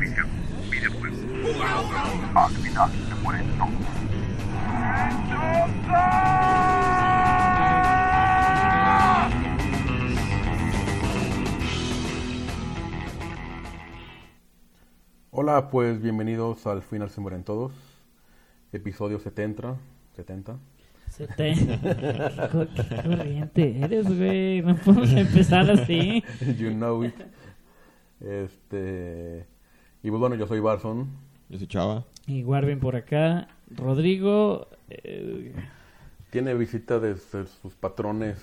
televisión, videojuegos. Al final se mueren todos. Hola, pues bienvenidos al Final Se Mueren Todos, episodio 70. 70. Se te... Qué qué corriente eres, güey. No podemos empezar así. you know it. Este. Y pues bueno, yo soy Barson. Yo soy Chava. Y Warvin por acá. Rodrigo. eh, Tiene visita de sus patrones.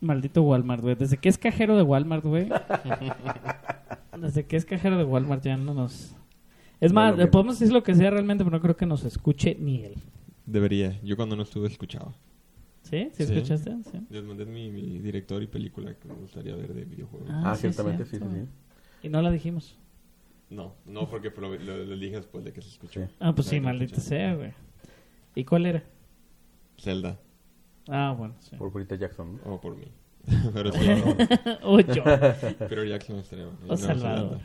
maldito Walmart, güey. Desde que es cajero de Walmart, güey. Desde que es cajero de Walmart ya no nos... Es más, que- podemos decir lo que sea realmente, pero no creo que nos escuche ni él. Debería. Yo cuando no estuve escuchaba. ¿Sí? ¿Sí, Sí. escuchaste? Sí. Les mandé mi, mi director y película que me gustaría ver de videojuegos. Ah, Ah, sí, ciertamente, sí, sí. Y no la dijimos. No, no porque lo, lo, lo dije después de que se escuchó. Sí. Ah, pues sí, maldita escuché. sea, güey. ¿Y cuál era? Zelda. Ah, bueno, sí. Por Brita Jackson. O por mí. pero sí, o yo. pero Jackson estaría bueno. O Salvador.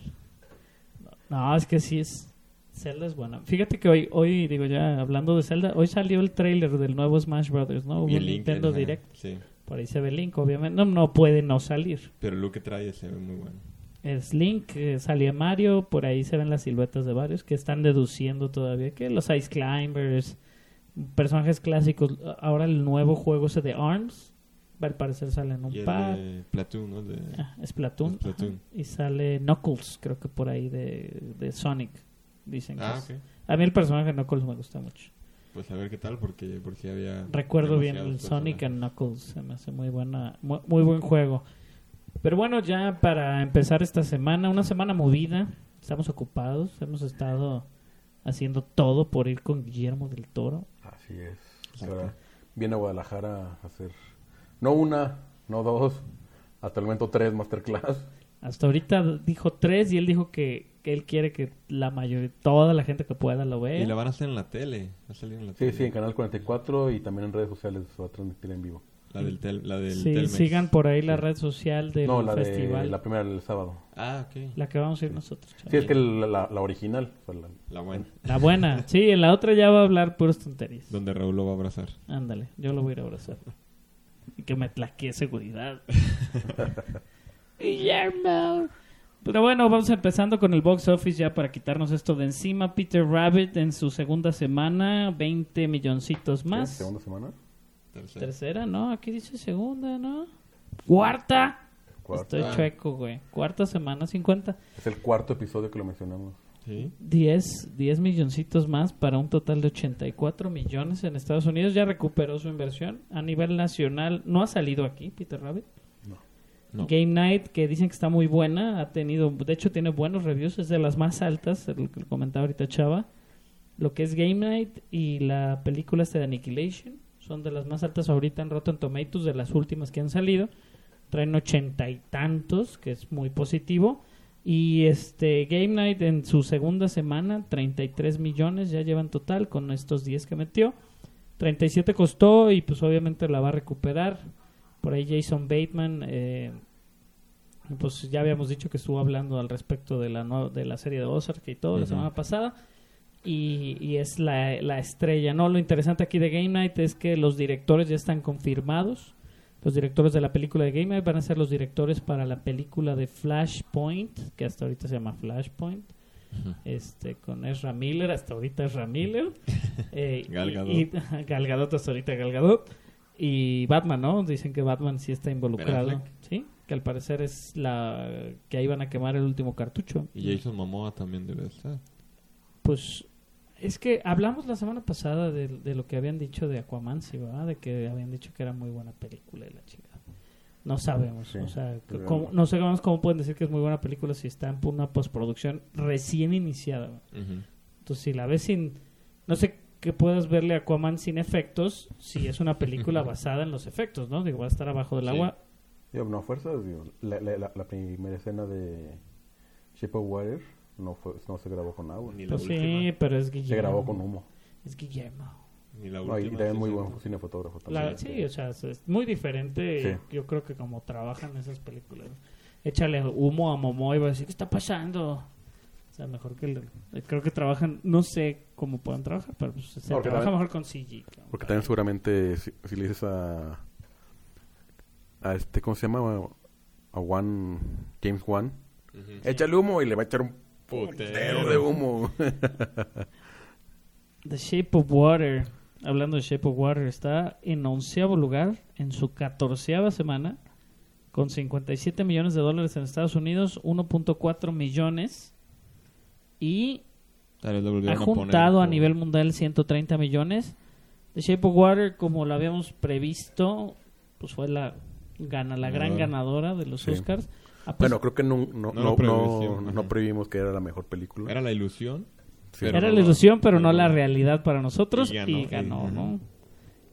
No, es que sí es. Zelda es buena. Fíjate que hoy, hoy digo ya, hablando de Zelda, hoy salió el trailer del nuevo Smash Brothers, ¿no? Hubo un Nintendo Direct. Sí. Por ahí se ve Link, obviamente. No, no puede no salir. Pero look que trae se ve muy bueno. Es Link, eh, salía Mario, por ahí se ven las siluetas de varios que están deduciendo todavía que los Ice Climbers, personajes clásicos. Ahora el nuevo juego ese de ARMS, al parecer salen un Y el par. de Platoon, ¿no? De... Ah, Splatoon. Splatoon. ajá. Y sale Knuckles, creo que por ahí de, de Sonic. Dicen que Ah, es- ok. A mí el personaje de Knuckles me gusta mucho. Pues a ver qué tal, porque por si había... Recuerdo bien el Sonic and Knuckles. Se me hace muy, buena, muy, muy buen juego. Pero bueno, ya para empezar esta semana, una semana movida. Estamos ocupados. Hemos estado haciendo todo por ir con Guillermo del Toro. Así es. Ahora viene a Guadalajara a hacer. No una, no dos. Hasta el momento tres masterclass. Hasta ahorita dijo tres y él dijo que, que él quiere que la mayoría, toda la gente que pueda lo vea. Y la van a hacer en la tele. Va a salir en la Sí, tele. sí, en Canal 44 y también en redes sociales se va a transmitir en vivo. La del, tel, la del Sí, Telmex. sigan por ahí la red social del no, la festival. de la... la primera del sábado. Ah, ok. que vamos a ir nosotros. Sí, es que la, la- la original fue la... La buena. La buena. Sí, en la otra ya va a hablar puras tonterías. Donde Raúl lo va a abrazar. Ándale, yo lo voy a ir a abrazar. Y que me tlaquee seguridad. Guillermo. Pero bueno, vamos empezando con el box office ya para quitarnos esto de encima. Peter Rabbit en su segunda semana, 20 milloncitos más. ¿Segunda semana? Tercera. Tercera, ¿no? Aquí dice segunda, ¿no? Cuarta. Cuarta. Estoy chueco, güey. Cuarta semana, 50. Es el cuarto episodio que lo mencionamos. Sí. 10, 10 milloncitos más para un total de 84 millones en Estados Unidos. Ya recuperó su inversión. A nivel nacional, no ha salido aquí, Peter Rabbit. No. Game Night, que dicen que está muy buena, ha tenido, de hecho tiene buenos reviews, es de las más altas, lo que comentaba ahorita Chava. Lo que es Game Night y la película esta de Annihilation son de las más altas ahorita en Rotten Tomatoes, de las últimas que han salido. Traen ochenta y tantos, que es muy positivo. Y este Game Night en su segunda semana, 33 millones ya llevan total con estos 10 que metió. 37 costó y pues obviamente la va a recuperar. Por ahí Jason Bateman, eh, pues ya habíamos dicho que estuvo hablando al respecto de la, de la serie de Ozark y todo la semana pasada. Y, y es la, la estrella, ¿no? Lo interesante aquí de Game Night es que los directores ya están confirmados. Los directores de la película de Game Night van a ser los directores para la película de Flashpoint, que hasta ahorita se llama Flashpoint este con Ezra Miller, hasta ahorita Ezra Miller. Eh, Gal y-. Y, Gal Gadot, hasta ahorita Gal Gadot. Y Batman, ¿no? Dicen que Batman sí está involucrado. Sí, que al parecer es la que ahí van a quemar el último cartucho. Y Jason Momoa también debe estar. Pues es que hablamos la semana pasada de, de lo que habían dicho de Aquaman, sí, ¿verdad? De que habían dicho que era muy buena película y la chingada. No sabemos, Sí, o sea, cómo- no sabemos cómo pueden decir que es muy buena película si está en una postproducción recién iniciada. Entonces, si la ves sin. No sé que puedas verle a Aquaman sin efectos si es una película basada en los efectos, ¿no? Digo, va a estar abajo del Sí. agua. Digo, no a fuerzas, digo, la, la- la- la primera escena de Shape of Water no, fue, no se grabó con agua. Ni la Pues sí, última. pero es Guillermo. Se grabó con humo. Es Guillermo. Ni la No, y también muy buen cinefotógrafo La- también. sí, o sea, es- muy diferente. Sí. Yo creo que como trabajan esas películas. Échale humo a Momo y va a decir, ¿qué está pasando? O sea, mejor que... el- creo que trabajan... No sé cómo puedan trabajar, pero pues, se Porque trabaja también- mejor con CG. cabrón. Porque también seguramente si, si le dices a... A este, ¿cómo se llama? A One... James Wan. Échale humo y le va a echar un Putero. de humo. The Shape of Water. Hablando de Shape of Water, está en onceavo lugar en su catorceava semana con 57 millones de dólares en Estados Unidos, 1.4 millones y ha volvieron a poner juntado a nivel mundial 130 millones. The Shape of Water, como lo habíamos previsto, pues fue la gana la gran Ganadora. ganadora de los Sí. Oscars. A bueno, pesar- creo que no, no, No no, no, previmos que era la mejor película. Era la ilusión. Sí. Era no la ilusión, pero no la realidad para nosotros. Y Y ganó, ganó, y- ¿no?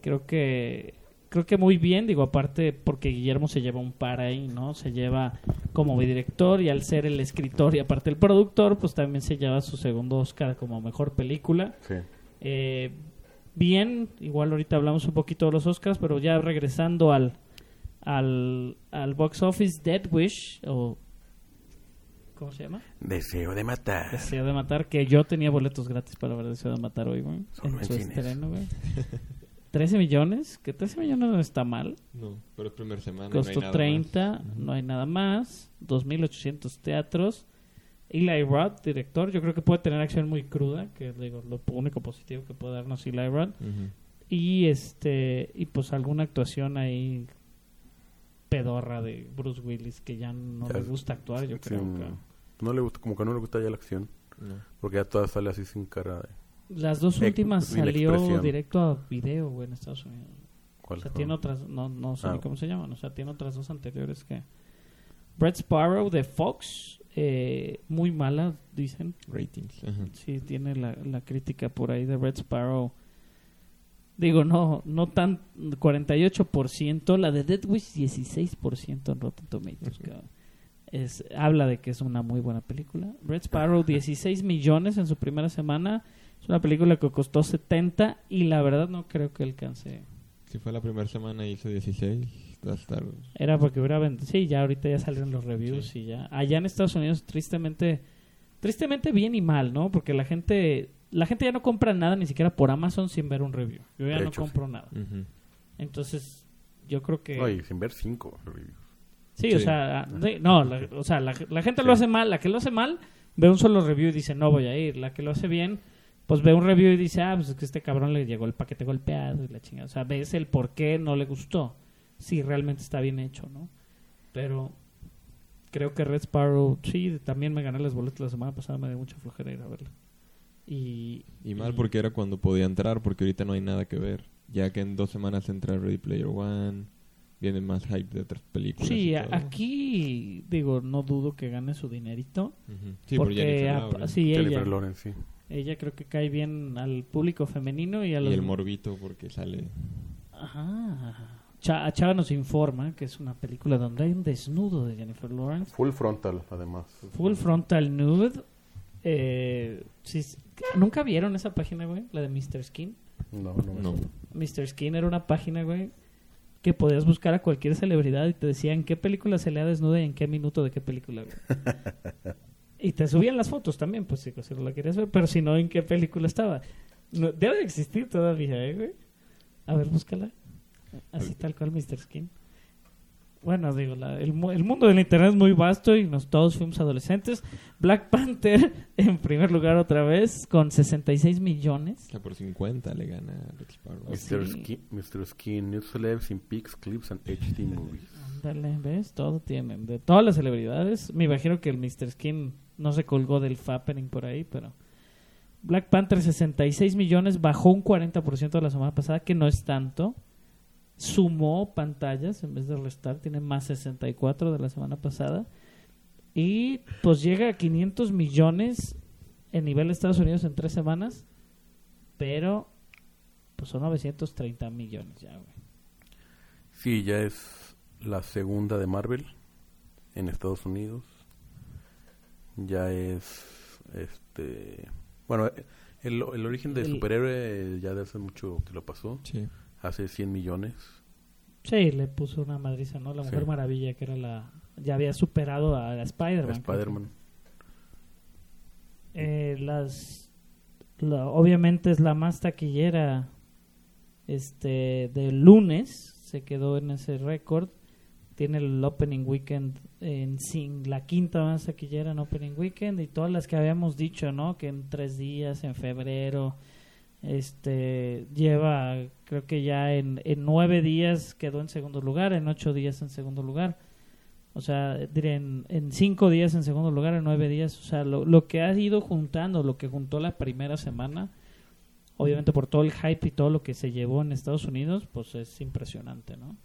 Creo que creo que muy bien, digo, aparte porque Guillermo se lleva un par ahí, ¿no? Se lleva como director y al ser el escritor y aparte el productor, pues también se lleva su segundo Oscar como mejor película. Sí. Eh, bien, igual ahorita hablamos un poquito de los Oscars, pero ya regresando al, al, al box office, Dead Wish, o ¿cómo se llama? Deseo de matar. Deseo de Matar, que yo tenía boletos gratis para ver Deseo de Matar hoy, güey. Solo En su cines. estreno, güey. 13 millones, que 13 millones no está mal. No, pero es primera semana. y no hay Costó nada 30, más. No hay nada más. 2.800 teatros. Eli Roth, director, yo creo que puede tener acción muy cruda, que es digo, lo único positivo que puede darnos Eli Roth. Y este y pues alguna actuación ahí pedorra de Bruce Willis que ya no Ya, le gusta actuar, yo creo. que- no le gusta, como que no le gusta ya la acción. No. Porque ya toda sale así sin cara de... Las dos últimas salió directo a video, güey, en Estados Unidos. O ¿Cuál sea, fue? tiene otras, no, no sé Ah. ni cómo se llaman, o sea, tiene otras dos anteriores que... Brett Sparrow de Fox, eh, muy mala, dicen. Ratings. Ajá. Sí, tiene la, la crítica por ahí de Brett Sparrow. Digo, no, no tan 48%, la de Dead Wish 16% en Rotten Tomatoes. cabrón. Es, habla de que es una muy buena película. Red Sparrow 16 millones en su primera semana. Es una película que costó 70 y la verdad no creo que alcance. Si fue la primera semana y hizo 16, va a estar... Era porque hubiera vendido. Sí, ya ahorita ya salieron los reviews Sí. y ya. Allá en Estados Unidos, tristemente, tristemente bien y mal, ¿no? Porque la gente, la gente ya no compra nada ni siquiera por Amazon sin ver un review. Yo ya De no hecho, compro nada. Entonces, yo creo que. No, y sin ver cinco reviews. Sí, o sea, de- no, la, o sea, la, la gente lo hace mal, la que lo hace mal ve un solo review y dice, no voy a ir. La que lo hace bien, pues ve un review y dice, ah, pues es que este cabrón le llegó el paquete golpeado y la chingada. O sea, ves el por qué no le gustó. Si realmente está bien hecho, ¿no? Pero creo que Red Sparrow, sí, también me gané las boletas la semana pasada, me dio mucha flojera ir a verla. Y, Y mal porque era cuando podía entrar, porque ahorita no hay nada que ver. Ya que en dos semanas entra Ready Player One, viene más hype de otras películas. Sí, y todo. aquí, digo, no dudo que gane su dinerito. Ujú. Sí, por porque, Jennifer a- Lawrence. sí, Jennifer ella, Lawrence, sí. ella creo que cae bien al público femenino y a Y los... el morbito porque sale... Ajá. Cha- Chava nos informa que es una película donde hay un desnudo de Jennifer Lawrence. Full frontal, además. Full frontal nude. Eh, sí, ¿Nunca vieron esa página, güey? La de Mr. Skin. No, no No. Mr. Skin era una página, güey, que podías buscar a cualquier celebridad y te decía en qué película se le desnuda y en qué minuto de qué película, güey. y te subían las fotos también, pues si, si no la querías ver, pero si no, en qué película estaba. No, debe de existir todavía, ¿eh, güey? A ver, búscala. Así tal cual, Mr. Skin. Bueno, digo, la- el, mu- el mundo del internet es muy vasto y nos todos fuimos adolescentes. Black Panther en primer lugar otra vez con 66 millones. Sea, por 50 le gana Sparrow. Sí. Mr. Skin, Mr. Skin, News Celebs in Pics, Clips and HD Movies. Ándale, ¿ves? Todo tienen. De todas las celebridades. Me imagino que el Mr. Skin no se colgó del Fappening por ahí, pero... Black Panther 66 millones, bajó un 40% de la semana pasada, que no es tanto. Sumó pantallas en vez de restar, tiene más 64 de la semana pasada. Y pues llega a 500 millones en nivel de Estados Unidos en tres semanas, pero pues son 930 millones ya, güey. Sí, ya es la segunda de Marvel en Estados Unidos. Ya es, este, bueno, el, el origen de El- superhéroe ya de hace mucho que lo pasó, Sí. Hace 100 millones. Sí, le puso una madriza, ¿no? La Mujer Sí. Maravilla, que era la... Ya había superado a, Spider-Man. Spider-Man. eh, las la- obviamente es la más taquillera este del lunes se quedó en ese récord tiene el opening weekend en sin la quinta más taquillera en opening weekend y todas las que habíamos dicho no que en tres días en febrero este lleva creo que ya en, en nueve días quedó en segundo lugar en ocho días en segundo lugar o sea, diré, en, en cinco días en segundo lugar, en nueve días. O sea, lo, lo que ha ido juntando, lo que juntó la primera semana, obviamente por todo el hype y todo lo que se llevó en Estados Unidos, pues es impresionante, ¿no?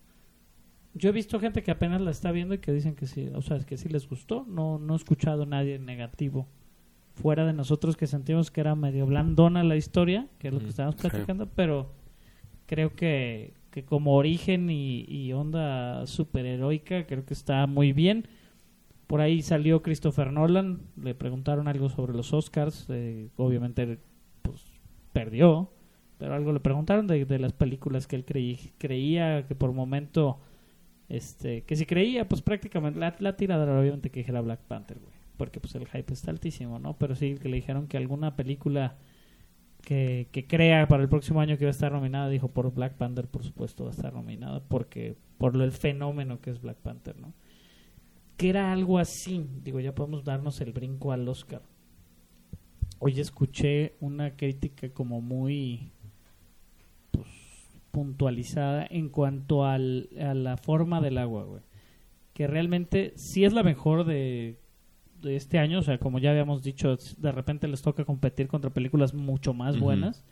Yo he visto gente que apenas la está viendo y que dicen que sí, o sea, que sí les gustó. No, no he escuchado a nadie negativo. Fuera de nosotros que sentimos que era medio blandona la historia, que es lo que estábamos Sí. platicando, pero creo que, que como origen y, y onda superheroica, creo que está muy bien. Por ahí salió Christopher Nolan, le preguntaron algo sobre los Oscars, eh, obviamente pues perdió, pero algo le preguntaron de, de las películas que él creí- creía que por momento, este, que si creía, pues prácticamente la, la tiradera obviamente que dijera Black Panther, güey, porque pues el hype está altísimo, ¿no? Pero sí que le dijeron que alguna película que, que crea para el próximo año que va a estar nominada, dijo por Black Panther, por supuesto va a estar nominada, porque por lo, el fenómeno que es Black Panther, ¿no? Que era algo así, digo, ya podemos darnos el brinco al Oscar. Hoy escuché una crítica como muy pues, puntualizada en cuanto al, a la forma del agua, güey. Que realmente sí es la mejor de, este año, o sea, como ya habíamos dicho, de repente les toca competir contra películas mucho más buenas.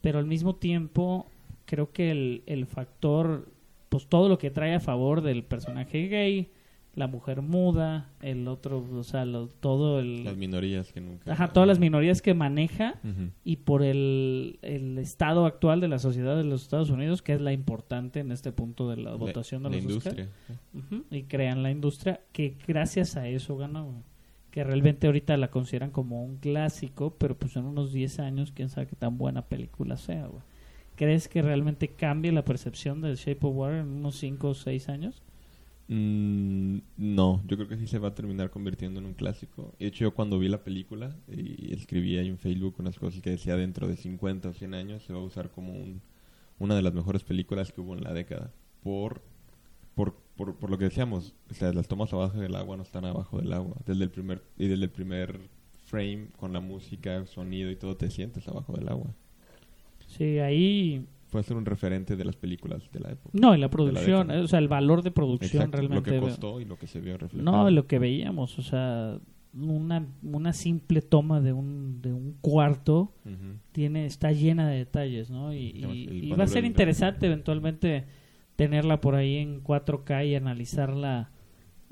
pero al mismo tiempo creo que el, el factor, pues todo lo que trae a favor del personaje gay, la mujer muda, el otro, o sea, lo- todo Las el... minorías que nunca... Ajá, todas las minorías que maneja y por el, el estado actual de la sociedad de los Estados Unidos, que es la importante en este punto de la, votación de la los industria. Y crean la industria que gracias a eso ganó. Que realmente ahorita la consideran como un clásico, pero pues en unos 10 años, quién sabe qué tan buena película sea. güey. ¿Crees que realmente cambie la percepción de Shape of Water en unos 5 o 6 años? Mm, no, yo creo que sí se va a terminar convirtiendo en un clásico. De hecho, yo cuando vi la película y escribí ahí en Facebook unas cosas que decía dentro de 50 o 100 años se va a usar como un- una de las mejores películas que hubo en la década. Por, por, por, lo que decíamos, o sea, las tomas abajo del agua no están abajo del agua. Desde el primer, y desde el primer frame, con la música, sonido y todo, te sientes abajo del agua. Sí, ahí... Puede ser un referente de las películas de la época. No, y la producción, eh, o sea, el valor de producción Exacto, realmente... Lo que costó y lo que se vio reflejado. No, lo que veíamos, o sea, una, una simple toma de un, de un cuarto tiene está llena de detalles, ¿no? Y, va a ser interesante eventualmente tenerla por ahí en 4K y analizarla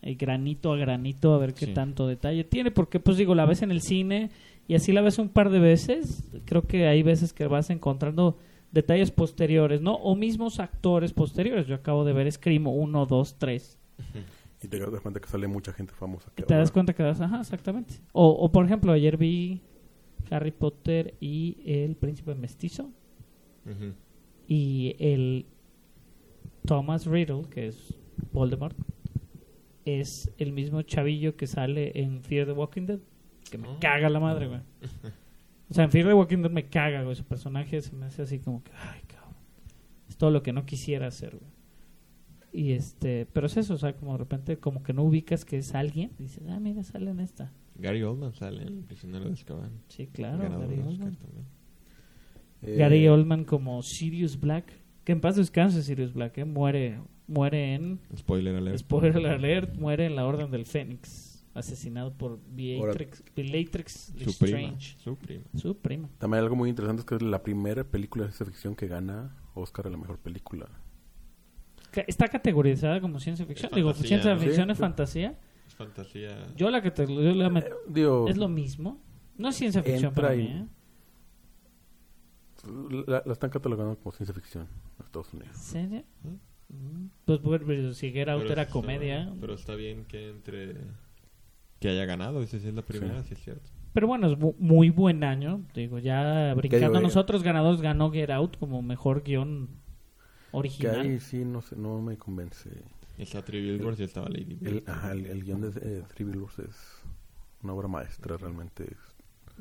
eh, granito a granito a ver qué Sí. tanto detalle tiene, porque pues digo, la ves en el cine y así la ves un par de veces, creo que hay veces que vas encontrando detalles posteriores, ¿no? O mismos actores posteriores. Yo acabo de ver Scream 1, 2, 3 Y te das cuenta que sale mucha gente famosa. que te das cuenta que das, ajá, exactamente. O, o por ejemplo, ayer vi Harry Potter y el príncipe mestizo y el Thomas Riddle, que es Voldemort, es el mismo chavillo que sale en Fear the Walking Dead, que me Oh. caga la madre, güey. O sea, en Fear the Walking Dead me caga, güey. Su personaje se me hace así como que, ay, cabrón. Es todo lo que no quisiera hacer, güey. Y este, pero es eso, o sea, como de repente, como que no ubicas que es alguien, dices, ah, mira, sale en esta. Gary Oldman sale en El prisionero de Azkaban. Sí, claro, Gary Oldman. también. Eh, Gary Oldman como Sirius Black. Que en paz descanse Sirius Black, ¿eh? Muere, muere en... Spoiler alert. Spoiler alert, muere en la Orden del Fénix. Asesinado por Beatrix, Bellatrix Su prima. Su prima. Su prima. También algo muy interesante es que es la primera película de ciencia ficción que gana Oscar a la mejor película. Está categorizada como ciencia ficción. Es Digo, fantasía, ciencia ¿no? ficción Sí, es sí. fantasía. Es fantasía. Yo la que te, yo la met- Digo, es lo mismo. No es ciencia ficción para y- mí, ¿eh? la, la están catalogando como ciencia ficción en Estados Unidos. ¿En serio? Mm. Pues bueno, si Get Out Pero era está- comedia. Pero está bien que entre. Que haya ganado. Dice si es la primera, sí, es cierto. Pero bueno, es mu- muy buen año. Digo, ya brincando digo, nosotros ganadores, ganó Get Out como mejor guion Que original. ahí sí no sé, no me convence. Está Three Billboards y estaba Lady El, Bird. ajá, el, el guion de eh, Three Billboards es una obra maestra realmente.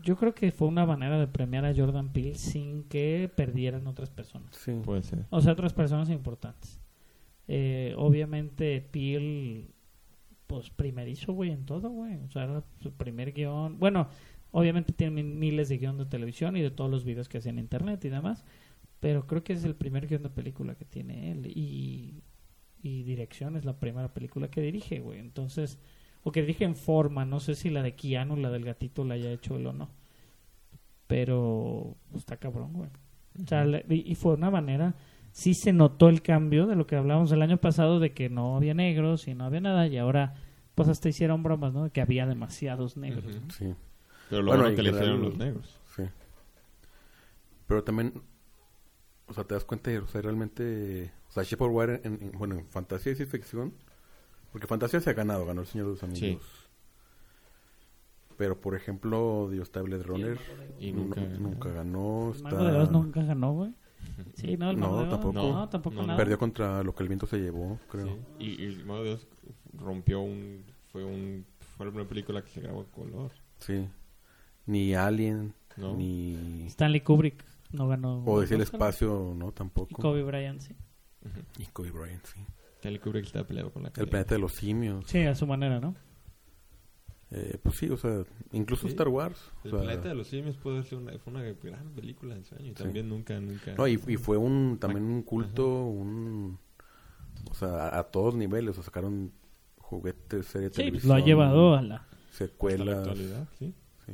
Yo creo que fue una manera de premiar a Jordan Peele sin que perdieran otras personas. Sí. Puede ser. O sea, otras personas importantes. Eh, obviamente, Peel, pues primerizo, güey, en todo, güey. O sea, era su primer guion. Bueno, obviamente tiene mi- miles de guiones de televisión y de todos los videos que hacía en internet y demás. Pero creo que es el primer guion de película que tiene él. Y, y dirección es la primera película que dirige, güey. Entonces, o que dirige en forma. No sé si la de Keanu, la del gatito, la haya hecho él o no. Pero pues, está cabrón, güey. O sea, y fue una manera, sí se notó el cambio de lo que hablábamos el año pasado de que no había negros y no había nada y ahora pues hasta hicieron bromas, ¿no? De que había demasiados negros. Sí, Pero lo Bueno, que le hicieron los negros. sí. Pero también, o sea, te das cuenta, o sea, realmente, o sea, Shepard Wire, en, en- bueno, en fantasía y ciencia ficción, porque fantasía se ha ganado, ganó el Señor de los Anillos. Pero, por ejemplo, Dios Blade Runner, Y nu- nunca nunca, ganó. ganó. El está- Mago de Oz nunca ganó, güey. Sí, no, el No, de Oz. tampoco. No, tampoco No, nada. Perdió contra lo que el viento se llevó, creo. Sí. Y, y el Mago de Oz rompió un... Fue un... Fue la primera película que se grabó en color. Sí. Ni Alien, ¿No? ni... Stanley Kubrick no ganó. O decir el espacio, no, Y tampoco. Kobe Bryant, sí. Y Kobe Bryant, sí. Stanley Kubrick estaba peleado con la El planeta de los simios. Sí, a su manera, ¿no? Eh, pues sí, o sea, incluso Sí. Star Wars. o El sea, planeta de los simios puede ser una, fue una gran película en su año. Y Sí. también nunca, nunca... No, y, y fue un también un culto, un... O sea, a, a todos niveles. O sea, sacaron juguetes, series de Sí, televisión. lo ha llevado a la... hasta la Secuelas. actualidad, sí. Sí.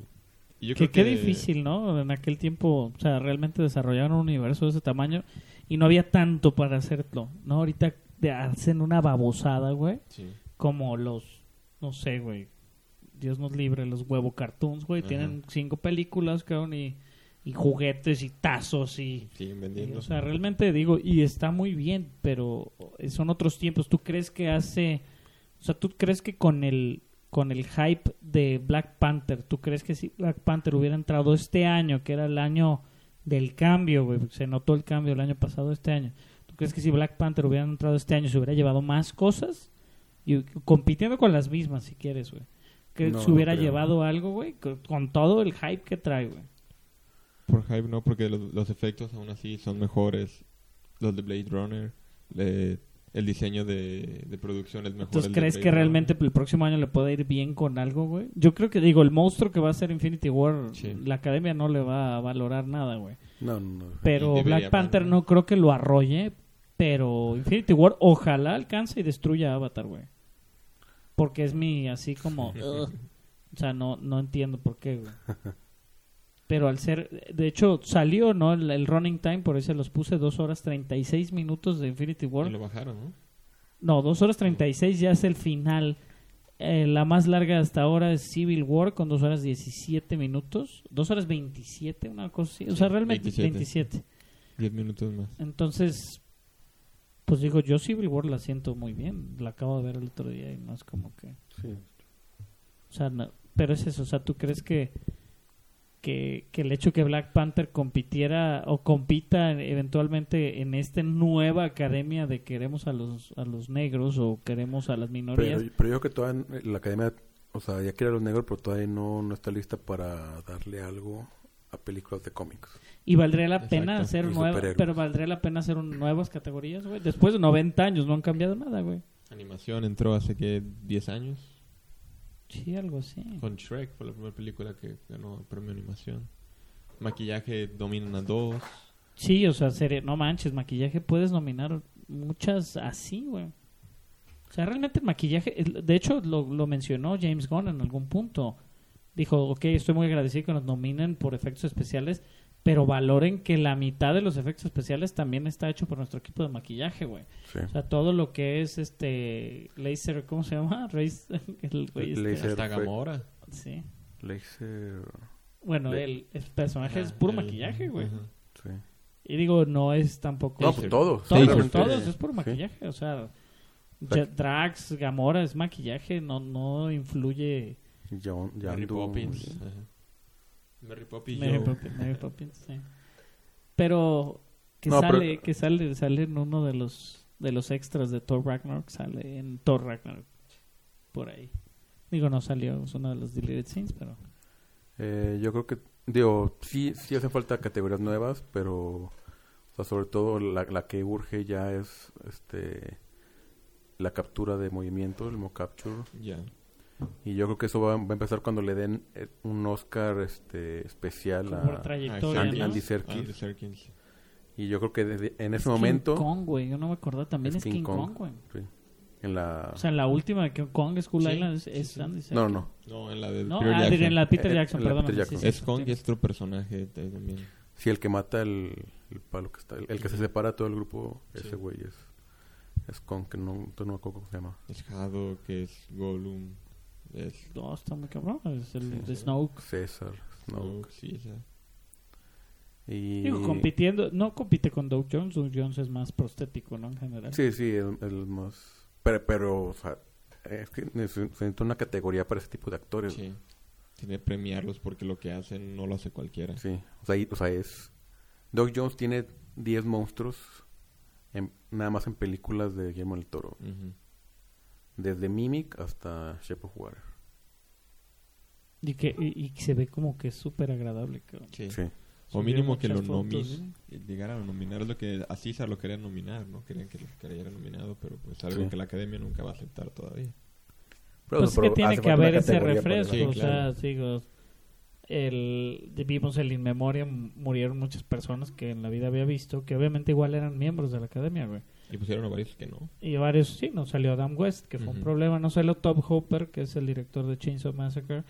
Y yo Que creo qué difícil, ¿no? En aquel tiempo, o sea, realmente desarrollaron un universo de ese tamaño y no había tanto para hacerlo, ¿no? Ahorita te hacen una babosada, güey, Sí. como los, no sé, güey, Dios nos libre, los huevo cartoons, güey, Ajá. tienen cinco películas, cabrón, y, y juguetes y tazos y... Y, vendiendo. o sea, realmente digo, y está muy bien, pero son otros tiempos. ¿Tú crees que hace, o sea, tú crees que con el con el hype de Black Panther, tú crees que si Black Panther hubiera entrado este año, que era el año del cambio, güey, se notó el cambio el año pasado, este año. ¿Tú crees que si Black Panther hubiera entrado este año se hubiera llevado más cosas? Y compitiendo con las mismas, si quieres, güey. Que No, se hubiera no llevado algo, güey, con, todo el hype que trae, güey. Por hype no, porque los, los efectos aún así son mejores. Los de Blade Runner. le- el diseño de, de producción es mejor. Entonces, ¿crees que realmente el próximo año le puede ir bien con algo, güey? Yo creo que, digo, el monstruo que va a ser Infinity War, Sí. la academia no le va a valorar nada, güey. No, no, no. Pero Black Panther no creo que lo arrolle, pero Infinity War ojalá alcance y destruya a Avatar, güey. Porque es mi, así como... o sea, no, no entiendo por qué, güey. Pero al ser... De hecho, salió, ¿no? El, el running time, por eso los puse, dos horas 36 minutos de Infinity War. Y lo bajaron, ¿no? No, 2 horas 36 ya es el final. Eh, la más larga hasta ahora es Civil War con 2 horas 17 minutos. 2 horas 27, una cosa así. O sea, realmente 27. 27. Diez minutos más. Entonces, pues digo, yo Civil War la siento muy bien. La acabo de ver el otro día y no es como que... Sí. O sea, no- pero es eso. O sea, ¿tú crees que, que, que el hecho que Black Panther compitiera o compita eventualmente en esta nueva academia de queremos a los, a los negros o queremos a las minorías? Pero, pero yo creo que todavía la academia, o sea, ya quiere a los negros, pero todavía no, no está lista para darle algo a películas de cómics. Y valdría la pena hacer nuevas, pero valdría la pena hacer un- nuevas categorías, güey. Después de 90 años no han cambiado nada, güey. Animación entró hace que 10 años. Sí, algo así. Con Shrek fue la primera película que ganó el premio animación. Maquillaje dominan a dos. Sí, o sea, serie- no manches, maquillaje puedes nominar muchas así, güey. O sea, realmente el maquillaje, de hecho lo, lo mencionó James Gunn en algún punto. Dijo, ok, estoy muy agradecido que nos nominen por efectos especiales, pero valoren que la mitad de los efectos especiales también está hecho por nuestro equipo de maquillaje, güey. Sí. O sea, todo lo que es este laser, ¿cómo se llama? Laser, el güey este. Laser. Hasta fue- Gamora. Sí. Laser. Bueno, Le- el, el personaje es Ajá, puro el- maquillaje, güey. Sí. Y digo, no es tampoco... No, pues todos. Todos, realmente. todos, es puro Sí. maquillaje, o sea, Drax, Gamora es maquillaje, no no influye John- Mary Yandu- Poppins. Mary Poppins. Mary. Poppins, Mary Poppins, sí. Pero que No, sale, pero- que sale, sale en uno de los de los extras de Thor Ragnarok, sale en Thor Ragnarok por ahí. Digo, no salió, es uno de los deleted scenes, pero Eh, yo creo que, digo, sí, sí hacen falta categorías nuevas, pero, o sea, sobre todo la, la que urge ya es, este, la captura de movimiento, el mo capture. Ya. Y yo creo que eso va, va a empezar cuando le den eh, un Oscar, este, especial a Andy, ¿no? Andy Serkis. Andy Serkis. Y yo creo que desde- en Es ese King momento, Kong, güey. Yo no me acordaba. También es Es King, King Kong, Kong. güey. sí, en la, O sea, en la última de King Kong, School Sí, Island, es, sí, es sí. Andy no, Serkis. no, No, en la de No, Peter ah, Jackson. en la Peter Eh, Jackson, perdón. Peter Jackson. sí, Es sí, Kong sí. y es otro personaje también. sí, el que mata el, el palo que está, el, el que se separa todo el grupo, Sí. ese güey es, es con que no, no me acuerdo cómo se llama. Es Haddock, es Gollum, es No, está muy cabrón. Es el Sí, de sí. Snoke. César, Snoke. Sí, esa. Y... Digo, compitiendo, no compite con Doug Jones, Doug Jones es más prostético, ¿no? En general. Sí, sí, el, el más... Pero, pero, o sea, es que neces- necesita una categoría para ese tipo de actores. Sí. Tiene que premiarlos porque lo que hacen no lo hace cualquiera. Sí, o sea, y- o sea, es... Doug Jones tiene 10 monstruos en- nada más en películas de Guillermo del Toro. Ujú. Desde Mimic hasta Shape of Water. Y que y, y se ve como que es súper agradable, cabrón. Sí. Sí. O mínimo que lo nominen. Llegaran a nominar. Es lo que a César lo querían nominar, ¿no? Querían que lo querían nominado, pero pues algo Sí. que la academia nunca va a aceptar todavía. Pero- Pues es que tiene que haber ese refresco, Sí, o claro. sea, digo, el, vimos el In Memoriam, murieron muchas personas que en la vida había visto, que obviamente igual eran miembros de la academia, güey. Y pusieron a varios que no. Y varios, sí, no salió Adam West, que fue un problema, no salió Top Hopper, que es el director de Chainsaw Massacre,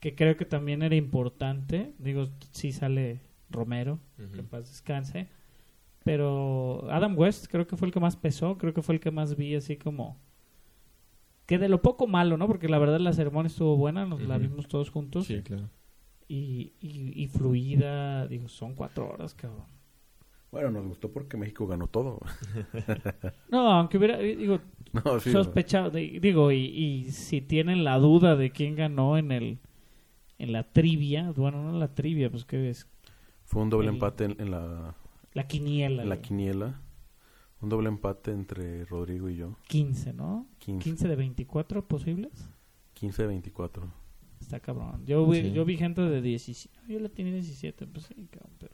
que creo que también era importante, digo, sí sale Romero, que en paz descanse, pero Adam West creo que fue el que más pesó, creo que fue el que más vi así como... Que de lo poco malo, ¿no? Porque la verdad la ceremonia estuvo buena, nos la vimos todos juntos Sí, claro. y, y, y fluida, digo, son cuatro horas, cabrón. Bueno, nos gustó porque México ganó todo. No, aunque hubiera, eh, digo, no, sí. sospechado, di- digo, y, y si tienen la duda de quién ganó en el en la trivia, bueno, no en la trivia, pues que es Fue un doble el- empate en, en la, la quiniela, en la quiniela. Un doble empate entre Rodrigo y yo. 15, ¿no? 15. 15 de 24 posibles. 15 de 24. Está cabrón. Yo vi, Sí. yo vi gente de 17. Yo la tenía 17, pues sí, cabrón, pero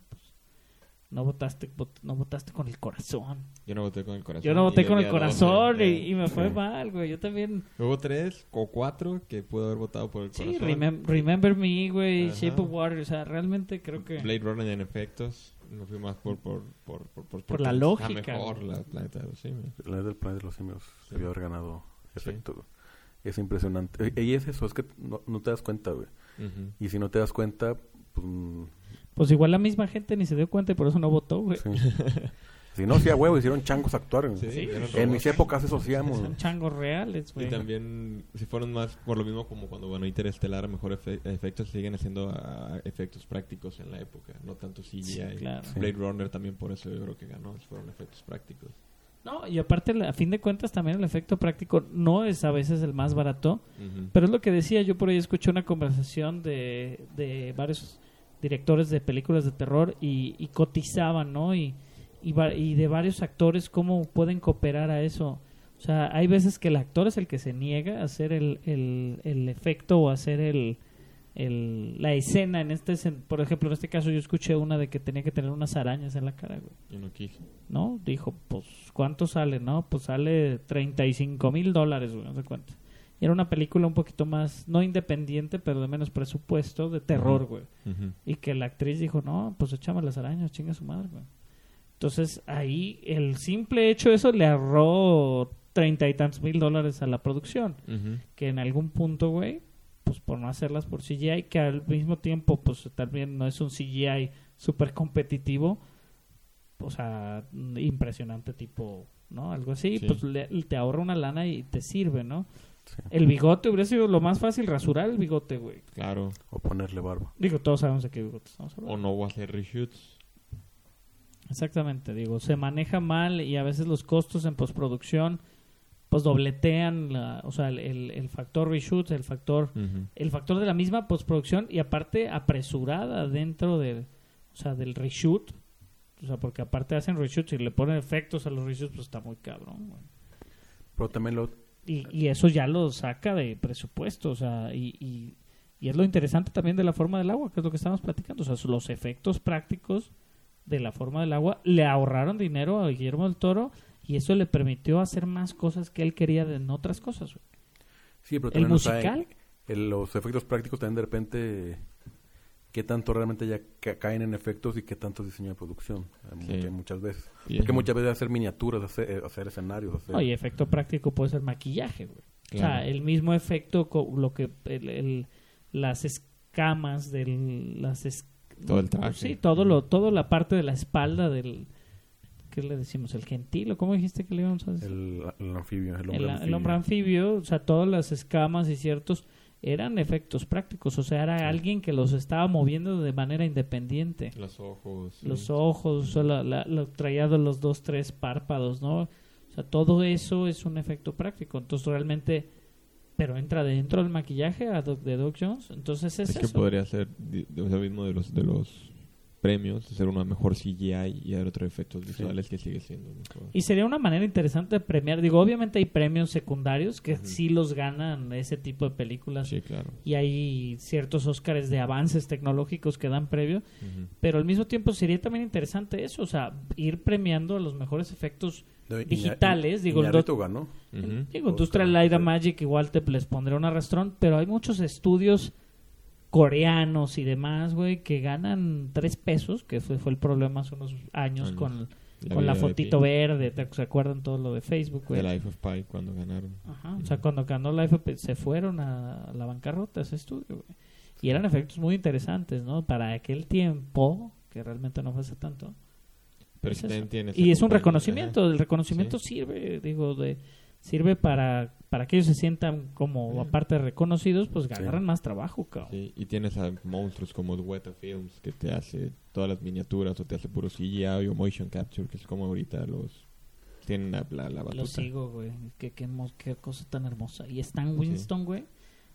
no votaste, vot- no votaste con el corazón. Yo no voté con el corazón. Yo no voté con el corazón y, y me fue Sí. mal, güey. Yo también. Hubo tres o cuatro que pudo haber votado por el Sí, corazón. remem- Remember Me, güey, Ajá. Shape of Water, o sea, realmente creo que... Blade Runner en efectos. Me fui más por por por por, por, Por la lógica, Está mejor la planeta de los simios. La del planeta de los simios Sí. debió haber ganado Sí. efecto. Es impresionante. Y es eso, es que no, no te das cuenta, güey. Y si no te das cuenta, pues... Pues igual la misma gente ni se dio cuenta y por eso no votó, güey. sí. si no, sí, a huevo, hicieron changos actuar. Sí, Sí, En mis épocas eso hacíamos. Son changos reales, Y güey. también, si fueron más, por lo mismo como cuando, bueno, Interestelar, a mejor efe- efectos siguen haciendo ah, efectos prácticos en la época, no tanto CGI. Sí, claro. Blade Runner también por eso yo creo que ganó, fueron efectos prácticos. No, y aparte, a fin de cuentas, también el efecto práctico no es a veces el más barato. Pero es lo que decía, yo por ahí escuché una conversación de, de varios directores de películas de terror y, y cotizaban, ¿no? Y, y, y de varios actores, cómo pueden cooperar a eso. O sea, hay veces que el actor es el que se niega a hacer el, el, el efecto o hacer el, el, la escena. En este, por ejemplo, en este caso yo escuché una de que tenía que tener unas arañas en la cara, güey. Yo no quise. ¿no? Dijo, pues, ¿cuánto sale? No, pues sale 35 mil dólares, güey, no sé cuánto. Y era una película un poquito más, no independiente, pero de menos presupuesto, de terror, güey. Y que la actriz dijo, no, pues échame las arañas, chinga su madre, güey. Entonces, ahí, el simple hecho de eso le ahorró treinta y tantos mil dólares a la producción. Que en algún punto, güey, pues por no hacerlas por CGI, que al mismo tiempo, pues también no es un CGI súper competitivo, o sea, impresionante tipo, ¿no? Algo así, Sí. pues le- te ahorra una lana y te sirve, ¿no? Sí. El bigote hubiera sido lo más fácil, rasurar el bigote, güey. Claro. O ponerle barba. Digo, todos sabemos de qué bigote estamos hablando. O no voy a hacer reshoots. Exactamente, digo, se maneja mal y a veces los costos en postproducción pues dobletean, la, o sea, el, el- factor reshoot, el factor el factor de la misma postproducción y aparte apresurada dentro del, o sea, del reshoot. O sea, porque aparte hacen reshoots y le ponen efectos a los reshoots, pues está muy cabrón, güey. Pero también lo... Y, y eso ya lo saca de presupuesto, o sea, y, y, Y es lo interesante también de la forma del agua, que es lo que estamos platicando. O sea, los efectos prácticos de la forma del agua le ahorraron dinero a Guillermo del Toro y eso le permitió hacer más cosas que él quería de- en otras cosas. güey. Sí, pero El también, o sea, musical. el- los efectos prácticos también de repente, qué tanto realmente ya ca- caen en efectos y qué tanto es diseño de producción, eh, Sí. muchas, muchas veces. Porque muchas veces hacer miniaturas, hacer, eh, hacer escenarios, hacer... No, y efecto práctico puede ser maquillaje, güey. O sea, el mismo efecto, lo que el, el- las escamas del las es- Todo el traje. Sí, todo lo toda la parte de la espalda del ¿qué le decimos? El gentil o cómo dijiste que le íbamos a decir? el, el anfibio, el hombre el, anfibio. el hombre anfibio, o sea, todas las escamas y ciertos eran efectos prácticos, o sea, era alguien que los estaba moviendo de manera independiente. Los ojos. sí. Los ojos, o la, la- lo traía de los dos, tres párpados, ¿no? O sea, todo eso es un efecto práctico. Entonces, realmente, pero entra dentro del maquillaje a Doc- de Doc Jones. Entonces, es, Es que podría ser di- de- o sea, mismo de los de los premios, hacer una mejor CGI y hacer otros efectos visuales que sigue siendo mejor. Y sería una manera interesante de premiar. Digo, obviamente hay premios secundarios que sí los ganan ese tipo de películas. Sí, claro. Y hay ciertos Óscares de avances tecnológicos que dan previo. Pero al mismo tiempo sería también interesante eso. O sea, ir premiando a los mejores efectos digitales. Digo, el Iñárritu ganó. Digo, Oscar, Industrial Light and sí. Magic igual te les pondré un arrastrón, pero hay muchos estudios coreanos y demás, güey, que ganan tres pesos, que fue, fue el problema hace unos años Años. con, La con la de fotito Pi. verde, ¿te- ¿se acuerdan todo lo de Facebook, güey? The Life of Pi cuando ganaron. Ajá, o sea, cuando ganó la FP se fueron a la bancarrota ese estudio, güey. Y eran efectos muy interesantes, ¿no? Para aquel tiempo, que realmente no fue hace tanto. Pero Es Y es un reconocimiento, el reconocimiento Sí. sirve, digo, de sirve para para que ellos se sientan como Ujú. aparte reconocidos, pues Sí. agarran más trabajo, cabrón. Sí, y tienes a monstruos como Weta Films que te hace todas las miniaturas o te hace puro CGI o motion capture, que es como ahorita los tienen la, la, la Lo batuta. sigo, güey. Qué, qué, qué cosa tan hermosa. Y Stan Winston, güey.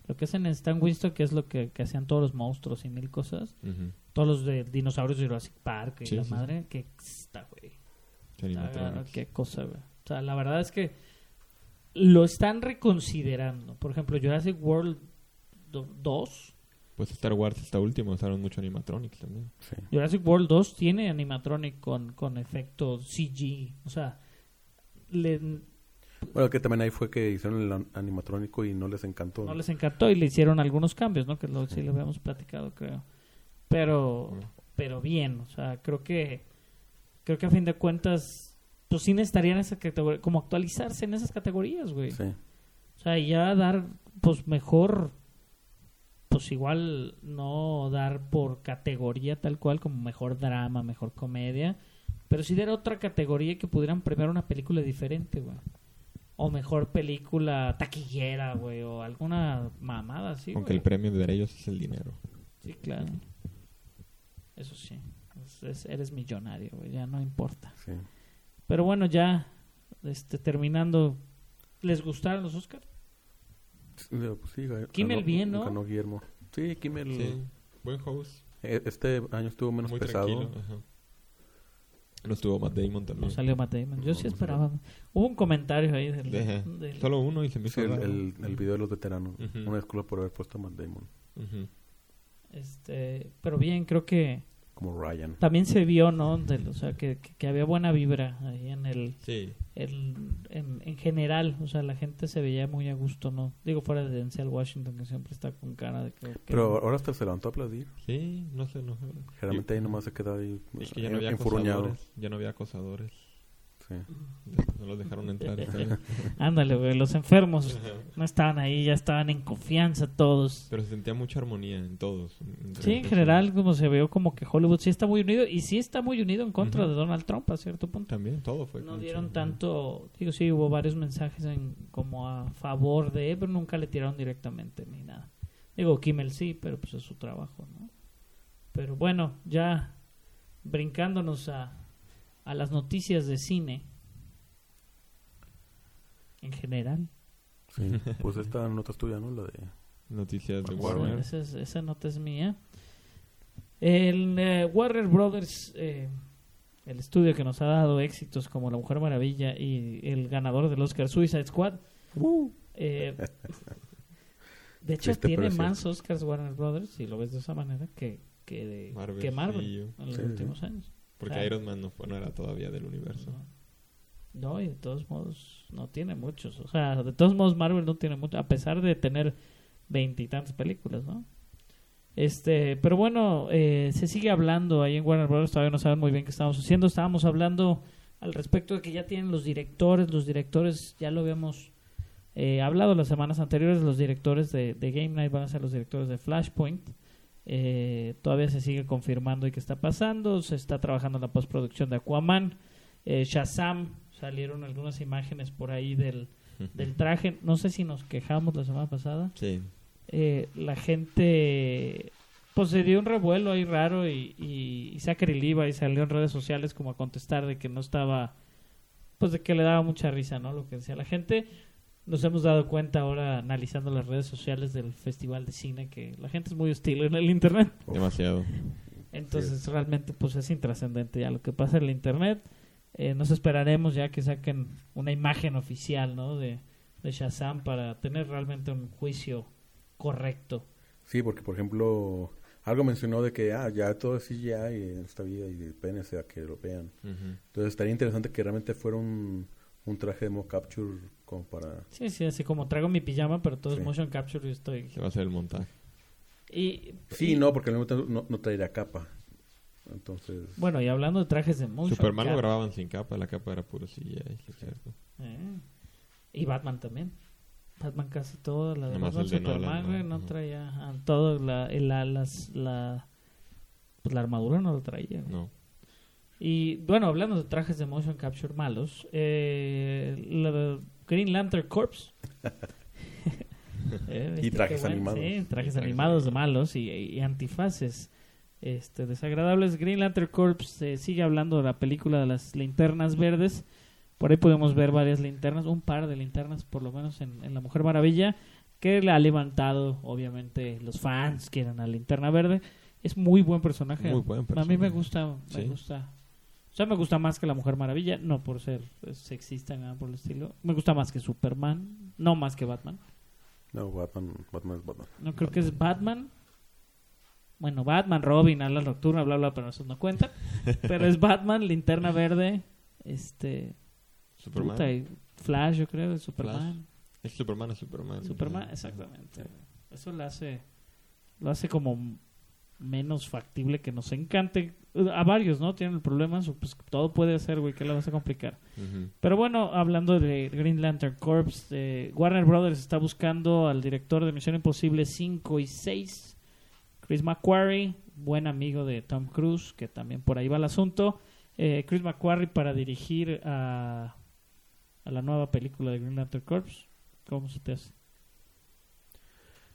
Lo que hacen en Stan Winston, que es lo que, que hacían todos los monstruos y mil cosas. Ujú. Todos los de dinosaurios de Jurassic Park y Sí, la sí, madre. Que está, güey. Sí. Qué cosa, güey. O sea, la verdad es que lo están reconsiderando. Por ejemplo, Jurassic World 2. Pues Star Wars, esta última, usaron mucho animatronics también. Sí. Jurassic World 2 tiene animatronic con, con efecto CG. O sea, le, Bueno, que también ahí fue que hicieron el an- animatrónico y no les encantó. no les encantó y le hicieron algunos cambios, ¿no? Que lo, sí lo habíamos platicado, creo. Pero, pero bien, o sea, creo que creo que a fin de cuentas, pues sí necesitarían esa categoría, como actualizarse en esas categorías, güey. Sí. O sea, ya dar, pues mejor, pues igual no dar por categoría tal cual como mejor drama, mejor comedia, pero sí dar otra categoría que pudieran premiar una película diferente, güey. O mejor película taquillera, güey, o alguna mamada así, Aunque güey. el premio de ellos es el dinero. Sí, claro. Eso sí. Es- es- eres millonario, güey, ya no importa. sí. Pero bueno, ya este terminando, ¿les gustaron los Oscars? Sí, pues sí, Kimmel ganó- bien, ¿no? Ganó Guillermo. Sí, Kimmel. Sí, buen host. eh, Este año estuvo menos Muy pesado. Ajá. No estuvo Matt Damon No también. salió Matt Damon. Yo No, sí no esperaba. Hubo un comentario ahí del, del- Solo uno y se me Sí, hizo el, raro. el, el video de los veteranos. Ujú. Una disculpa por haber puesto a Matt Damon. Ujú. este, pero bien, creo que Como Ryan. también se vio, ¿no? Del- o sea, que, que- había buena vibra ahí en el, Sí. el- en, en general. O sea, la gente se veía muy a gusto, ¿no? Digo, fuera de Denzel Washington, que siempre está con cara de que... que- Pero ahora hasta se levantó a aplaudir. Sí, no sé, no sé. Generalmente ahí nomás se queda ahí Es que ya no eh, había enfurruñado. acosadores. Ya no había acosadores. Sí. No los dejaron entrar. Ándale, güey, los enfermos no estaban ahí, ya estaban en confianza todos. Pero se sentía mucha armonía en todos. Sí, en general, como se vio como que Hollywood sí está muy unido y sí está muy unido en contra de Donald Trump a cierto punto. También, todo fue. No dieron tanto, digo, sí, hubo varios mensajes en, como a favor de, pero nunca le tiraron directamente ni nada. Digo, Kimmel sí, pero pues es su trabajo, ¿no? Pero bueno, ya brincándonos a, a las noticias de cine en general. Sí. Pues esta nota es tuya, ¿no? La de... Noticias de Warner. Esa, es- esa nota es mía. El eh, Warner Brothers, eh, el estudio que nos ha dado éxitos como La Mujer Maravilla y el ganador del Oscar Suicide Squad, eh, De hecho, Triste, tiene más Oscars Warner Brothers, si lo ves de esa manera, que, que, de, Marvel, que Marvel en los Sí, últimos años. Porque Ah. Iron Man no, fue, no era todavía del universo. No. No, y de todos modos no tiene muchos. O sea, de todos modos Marvel no tiene mucho, a pesar de tener veintitantas películas, ¿no? Este, pero bueno, eh, se sigue hablando ahí en Warner Bros. Todavía no saben muy bien qué estamos haciendo. Estábamos hablando al respecto de que ya tienen los directores. Los directores, ya lo habíamos eh, hablado las semanas anteriores. Los directores de, de Game Night van a ser los directores de Flashpoint. Eh, todavía se sigue confirmando y qué está pasando. Se está trabajando en la postproducción de Aquaman. Eh, Shazam, salieron algunas imágenes por ahí del, del traje. No sé si nos quejamos la semana pasada. Sí. Eh, la gente pues se dio un revuelo ahí raro y, y, y Zachary Levi salió en redes sociales como a contestar de que no estaba pues de que le daba mucha risa no lo que decía la gente nos hemos dado cuenta ahora analizando las redes sociales del festival de cine que la gente es muy hostil en el internet Demasiado. entonces realmente pues es intrascendente ya lo que pasa en el internet. Eh, nos esperaremos ya que saquen una imagen oficial ¿no? de, de Shazam para tener realmente un juicio correcto. Sí, porque por ejemplo, algo mencionó de que ah, ya todo es CGI en esta vida y espérense a que lo vean. Entonces estaría interesante que realmente fuera un, un traje de mo capture como para... Sí, sí, así como traigo mi pijama, pero todo Sí. es motion capture y estoy... Se va a hacer el montaje. Y, Sí, y- no, porque mismo tiempo no, no traería capa. Entonces... Bueno, y hablando de trajes de motion Superman lo cap- grababan sin capa, la capa era puro sí es cierto. Eh, Y Batman también. Batman casi todo, la de Nomás Batman el de Superman, Nolan, ¿no? traía ah, todo, la, el- la, las, la, pues la armadura no lo traía. güey. No. Y bueno, hablando de trajes de motion capture malos, eh, la de Green Lantern Corps. Eh, ¿viste Y trajes bueno? animados. Sí, trajes trajes animados malos y, y antifaces este, desagradables. Green Lantern Corps eh, sigue hablando de la película de las linternas verdes. Por ahí podemos ver varias linternas, un par de linternas por lo menos en, en La Mujer Maravilla, que le ha levantado, obviamente, los fans quieren a Linterna Verde. Es muy buen personaje. Muy buen A mí me gusta, me Sí. gusta. O sea, me gusta más que La Mujer Maravilla, no por ser eh, sexista, nada por el estilo. Me gusta más que Superman, no más que Batman. No, Batman, Batman es Batman. No creo que es Batman. Bueno, Batman, Robin, Ala Nocturna, bla, bla, pero eso no cuenta. pero es Batman, Linterna Verde, este... Superman. puta, y Flash, yo creo, es Superman. Es Superman o Superman. Superman, exactamente. Eso lo hace, lo hace como menos factible que nos encante. A varios, ¿no? Tienen el problema, pues todo puede ser, güey, que le vas a complicar. Pero bueno, hablando de Green Lantern Corps, eh, Warner Brothers está buscando al director de Misión Imposible 5 y 6, Chris McQuarrie, buen amigo de Tom Cruise, que también por ahí va el asunto. Eh, Chris McQuarrie para dirigir a, a la nueva película de Green Lantern Corps. ¿Cómo se te hace?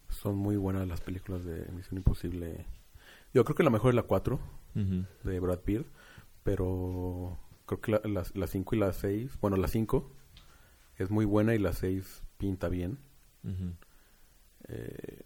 Son muy buenas las películas de Misión Imposible. Yo creo que la mejor es la 4 Ujú. de Brad Pitt, pero creo que la 5 la, 5 y la 6, bueno, la 5 es muy buena y la 6 pinta bien. Eh,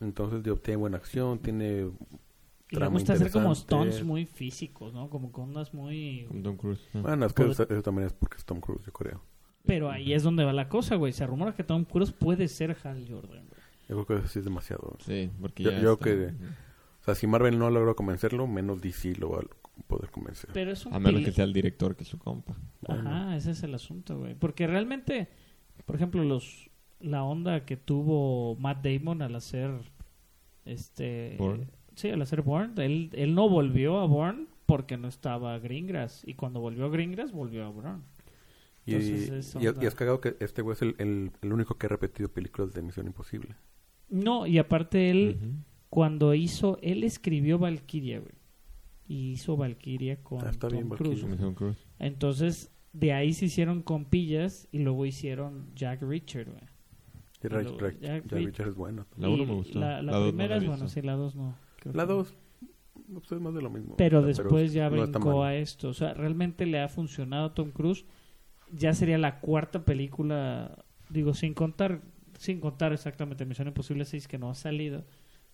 entonces, digo, tiene buena acción, tiene Y le Trama gusta hacer como stunts muy físicos, ¿no? Como con unas muy... Con Tom Cruise. Ah. Bueno, es que eso, eso también es porque es Tom Cruise, yo creo. Pero ahí es donde va la cosa, güey. Se rumora que Tom Cruise puede ser Hal Jordan, güey. Yo creo que eso sí es demasiado. Sí, porque Yo- ya yo está- que- sea, si Marvel no logró convencerlo, menos DC lo va a poder convencer. Pero es un A menos pil- que sea el director que es su compa. Bueno. Ajá, ese es el asunto, güey. Porque realmente, por ejemplo, los la onda que tuvo Matt Damon al hacer este sí, al hacer Bourne, él, él no volvió a Bourne porque no estaba Greengrass y cuando volvió a Greengrass volvió a Bourne. Y, es y, onda. y has cagado que este güey es el, el, el único que ha repetido películas de Misión Imposible. No, y aparte él. Cuando hizo, él escribió Valkyria, güey. Y hizo Valkyria con Ah, está Tom bien, Cruise. Valkyria. Entonces, de ahí se hicieron compillas y luego hicieron Jack Richard, güey. Y vi- Richard es bueno. La Y uno me gustó. La, la La primera es bueno, visto. sí, la dos no. creo La que no. 2 pues es más de lo mismo. Pero después ya no brincó a esto. O sea, realmente le ha funcionado a Tom Cruise. Ya sería la cuarta película, digo, sin contar sin contar exactamente Misión Imposible 6 que no ha salido.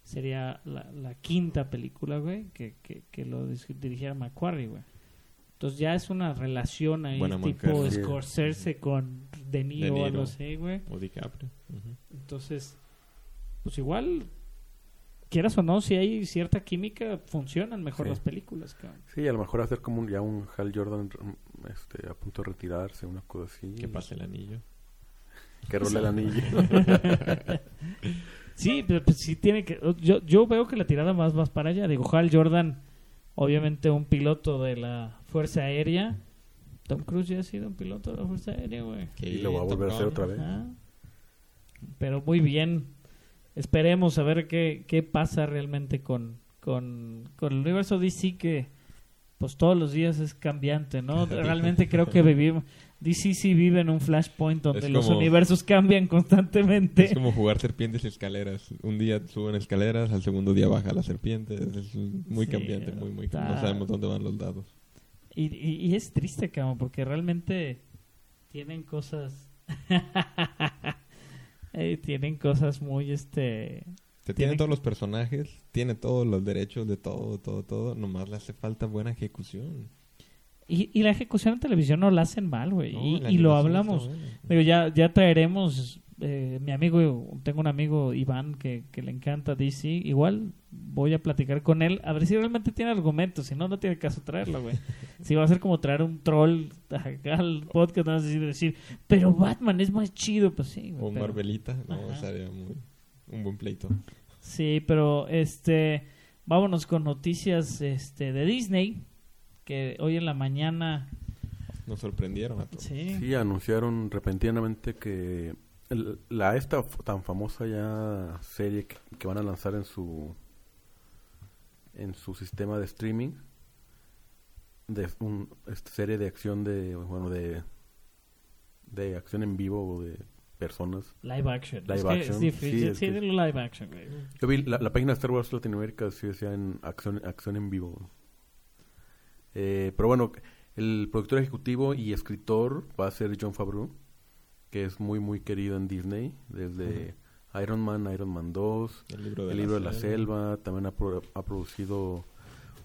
Sería la, la quinta película, güey, que, que, que lo dirigiera McQuarrie, güey. Entonces ya es una relación ahí Buena tipo. Sí. Scorsese con De Niro, De o Niro. algo así, güey. O DiCaprio. Entonces, pues igual, quieras o no, si hay cierta química, funcionan mejor Sí. las películas, cabrón. Sí, a lo mejor hacer como un- ya un Hal Jordan este, a punto de retirarse, una cosa así. Que pase el anillo. Que role el anillo. Sí, pero pues, sí tiene que. Yo, yo veo que la tirada más vas para allá. Digo, Hal Jordan, obviamente un piloto de la Fuerza Aérea. Tom Cruise ya ha sido un piloto de la Fuerza Aérea, güey. y lo va a volver a hacer otra vez. Ajá. Pero muy bien. Esperemos a ver qué, qué pasa realmente con, con, con el universo DC que pues todos los días es cambiante, ¿no? Realmente creo que vivimos... DC sí vive en un flashpoint donde Es los como- universos cambian constantemente. Es como jugar serpientes y escaleras. Un día suben escaleras, al segundo día baja la serpiente. Es muy Sí, cambiante, muy, muy está- No sabemos dónde van los dados. Y, y, y es triste, cabrón, porque realmente tienen cosas... Eh, tienen cosas muy, este... Te Tiene tiene todos los personajes, tiene todos los derechos de todo, todo, todo. Nomás le hace falta buena ejecución. Y, y la ejecución en televisión no la hacen mal, güey. No, y, lo hablamos. Digo, ya, ya traeremos... eh, mi amigo, tengo un amigo, Iván, que, que le encanta DC. Igual voy a platicar con él, a ver si realmente tiene argumentos. Si no, no tiene caso traerlo, güey. si va a ser como traer un troll acá al podcast, no sé si decir, pero Batman es más chido, pues sí. güey, O pero- Marvelita, no, Ajá. sería muy, un buen pleito. Sí, pero este vámonos con noticias este de Disney que hoy en la mañana Nos sorprendieron a todos. sí, Sí, anunciaron repentinamente que el- la esta tan famosa ya serie que, que van a lanzar en su en su sistema de streaming de un esta serie de acción de bueno de de acción en vivo o de personas. live action. Live es que action, es difícil, sí, sí, es que- live action, güey. Yo vi la, la página de Star Wars Latinoamérica sí decía en acción acción en vivo. Eh, pero bueno, el productor ejecutivo y escritor va a ser John Favreau, que es muy muy querido en Disney desde Iron Man, Iron Man 2, El libro de, El la, libro de la selva, también ha, pro- ha producido